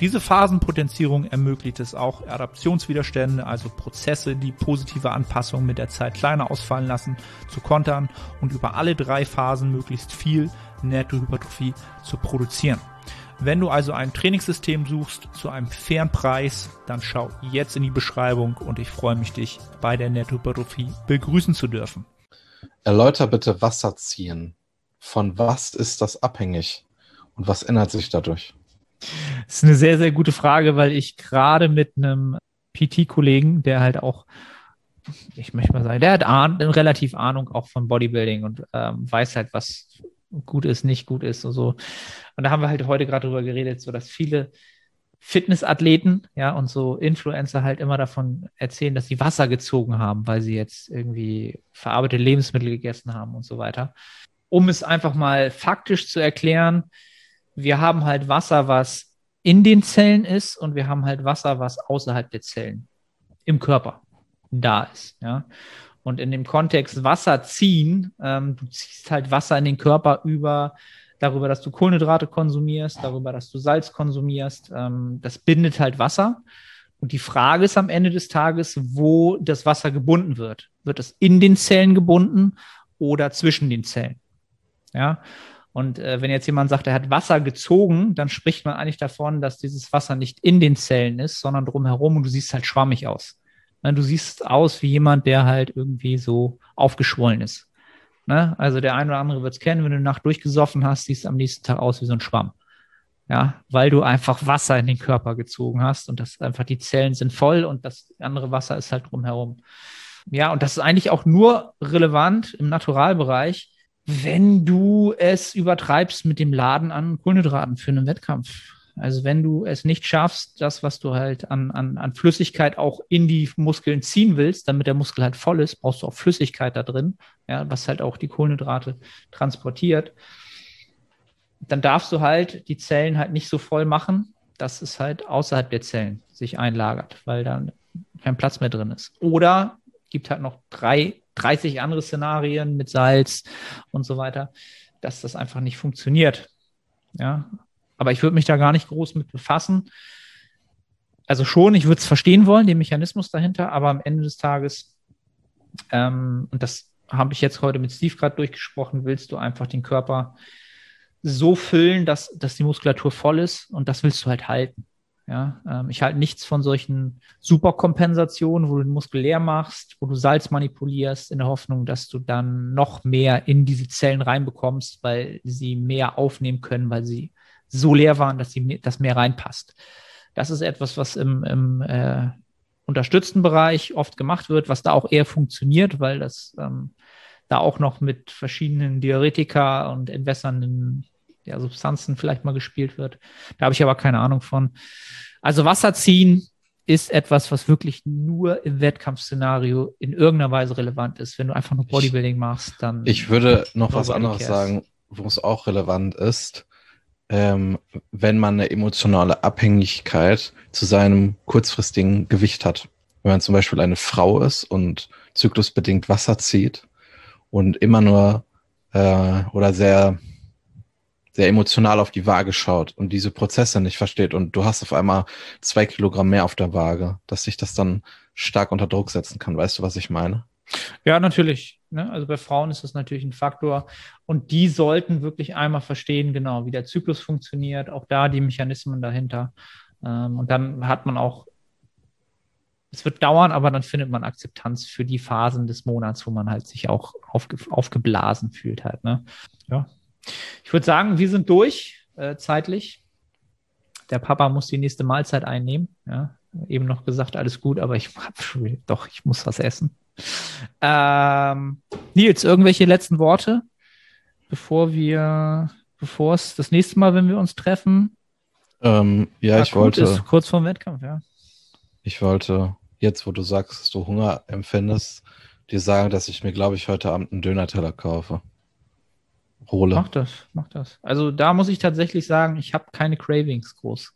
Diese Phasenpotenzierung ermöglicht es auch, Adaptionswiderstände, also Prozesse, die positive Anpassungen mit der Zeit kleiner ausfallen lassen, zu kontern und über alle drei Phasen möglichst viel Nettohypertrophie zu produzieren. Wenn du also ein Trainingssystem suchst zu einem fairen Preis, dann schau jetzt in die Beschreibung und ich freue mich, dich bei der Nettohypertrophie begrüßen zu dürfen. Erläuter bitte Wasser ziehen. Von was ist das abhängig und was ändert sich dadurch? Das ist eine sehr, sehr gute Frage, weil ich gerade mit einem PT-Kollegen, der halt auch, ich möchte mal sagen, der hat Ahn, relativ Ahnung auch von Bodybuilding und ähm, weiß halt, was gut ist, nicht gut ist und so. Und da haben wir halt heute gerade drüber geredet, so dass viele Fitnessathleten, ja, und so Influencer halt immer davon erzählen, dass sie Wasser gezogen haben, weil sie jetzt irgendwie verarbeitete Lebensmittel gegessen haben und so weiter. Um es einfach mal faktisch zu erklären, wir haben halt Wasser, was in den Zellen ist und wir haben halt Wasser, was außerhalb der Zellen im Körper da ist. Ja. Und in dem Kontext Wasser ziehen, ähm, du ziehst halt Wasser in den Körper über darüber, dass du Kohlenhydrate konsumierst, darüber, dass du Salz konsumierst. Ähm, das bindet halt Wasser. Und die Frage ist am Ende des Tages, wo das Wasser gebunden wird. Wird es in den Zellen gebunden oder zwischen den Zellen? Ja. Und äh, wenn jetzt jemand sagt, er hat Wasser gezogen, dann spricht man eigentlich davon, dass dieses Wasser nicht in den Zellen ist, sondern drumherum und du siehst halt schwammig aus. Ne? Du siehst aus wie jemand, der halt irgendwie so aufgeschwollen ist. Ne? Also der eine oder andere wird es kennen, wenn du Nacht durchgesoffen hast, siehst du am nächsten Tag aus wie so ein Schwamm. Ja, weil du einfach Wasser in den Körper gezogen hast und das einfach die Zellen sind voll und das andere Wasser ist halt drumherum. Ja, und das ist eigentlich auch nur relevant im Naturalbereich, wenn du es übertreibst mit dem Laden an Kohlenhydraten für einen Wettkampf. Also wenn du es nicht schaffst, das, was du halt an, an, an Flüssigkeit auch in die Muskeln ziehen willst, damit der Muskel halt voll ist, brauchst du auch Flüssigkeit da drin, ja, was halt auch die Kohlenhydrate transportiert. Dann darfst du halt die Zellen halt nicht so voll machen, dass es halt außerhalb der Zellen sich einlagert, weil dann kein Platz mehr drin ist. Oder gibt halt noch drei 30 andere Szenarien mit Salz und so weiter, dass das einfach nicht funktioniert. Ja, aber ich würde mich da gar nicht groß mit befassen. Also schon, ich würde es verstehen wollen, den Mechanismus dahinter, aber am Ende des Tages, ähm, und das habe ich jetzt heute mit Steve gerade durchgesprochen, willst du einfach den Körper so füllen, dass, dass die Muskulatur voll ist und das willst du halt halten. Ja, ähm, ich halte nichts von solchen Superkompensationen, wo du den Muskel leer machst, wo du Salz manipulierst, in der Hoffnung, dass du dann noch mehr in diese Zellen reinbekommst, weil sie mehr aufnehmen können, weil sie so leer waren, dass sie das mehr reinpasst. Das ist etwas, was im, im äh, unterstützten Bereich oft gemacht wird, was da auch eher funktioniert, weil das ähm, da auch noch mit verschiedenen Diuretika und entwässernden ja, Substanzen vielleicht mal gespielt wird. Da habe ich aber keine Ahnung von. Also Wasser ziehen ist etwas, was wirklich nur im Wettkampfszenario in irgendeiner Weise relevant ist. Wenn du einfach nur Bodybuilding machst, dann. Ich würde noch was anderes cares. sagen, wo es auch relevant ist. Ähm, wenn man eine emotionale Abhängigkeit zu seinem kurzfristigen Gewicht hat. Wenn man zum Beispiel eine Frau ist und zyklusbedingt Wasser zieht und immer nur äh, oder sehr sehr emotional auf die Waage schaut und diese Prozesse nicht versteht und du hast auf einmal zwei Kilogramm mehr auf der Waage, dass sich das dann stark unter Druck setzen kann. Weißt du, was ich meine? Ja, natürlich. Ne? Also bei Frauen ist das natürlich ein Faktor. Und die sollten wirklich einmal verstehen, genau, wie der Zyklus funktioniert, auch da die Mechanismen dahinter. Ähm, und dann hat man auch, es wird dauern, aber dann findet man Akzeptanz für die Phasen des Monats, wo man halt sich auch aufge, aufgeblasen fühlt halt. Ne? Ja, Ich würde sagen, wir sind durch äh, zeitlich. Der Papa muss die nächste Mahlzeit einnehmen. Ja, eben noch gesagt, alles gut, aber ich habe schon doch, ich muss was essen. Ähm, Nils, irgendwelche letzten Worte, bevor wir, bevor es das nächste Mal, wenn wir uns treffen? Ähm, ja, ich wollte. Ist kurz vorm Wettkampf, ja. Ich wollte, jetzt wo du sagst, dass du Hunger empfindest, dir sagen, dass ich mir, glaube ich, heute Abend einen Döner-Teller kaufe. Hole. Mach das, mach das. Also da muss ich tatsächlich sagen, ich habe keine Cravings groß.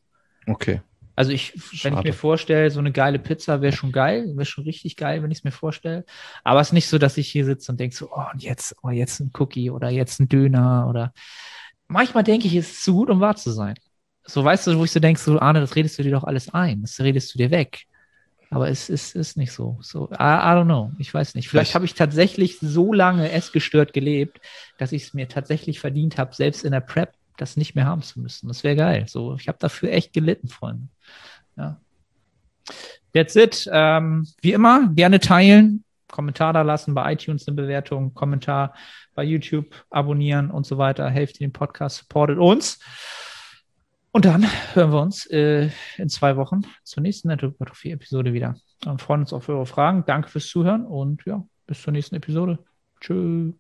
Okay. Also ich, Schade. wenn ich mir vorstelle, so eine geile Pizza wäre schon geil, wäre schon richtig geil, wenn ich es mir vorstelle. Aber es ist nicht so, dass ich hier sitze und denke so, oh, und jetzt, oh, jetzt ein Cookie oder jetzt ein Döner oder manchmal denke ich, es ist zu gut, um wahr zu sein. So weißt du, wo ich so denke, so, Arne, das redest du dir doch alles ein, das redest du dir weg. Aber es ist, ist nicht so. so I, I don't know. Ich weiß nicht. Vielleicht habe ich tatsächlich so lange essgestört gelebt, dass ich es mir tatsächlich verdient habe, selbst in der Prep das nicht mehr haben zu müssen. Das wäre geil. So, ich habe dafür echt gelitten, Freunde. Ja. That's it. Ähm, wie immer, gerne teilen, Kommentar da lassen, bei iTunes eine Bewertung, Kommentar bei YouTube, abonnieren und so weiter. Helft den Podcast, supportet uns. Und dann hören wir uns äh, in zwei Wochen zur nächsten Nettohypertrophie-Episode wieder. Wir freuen uns auf eure Fragen. Danke fürs Zuhören und ja, bis zur nächsten Episode. Tschüss.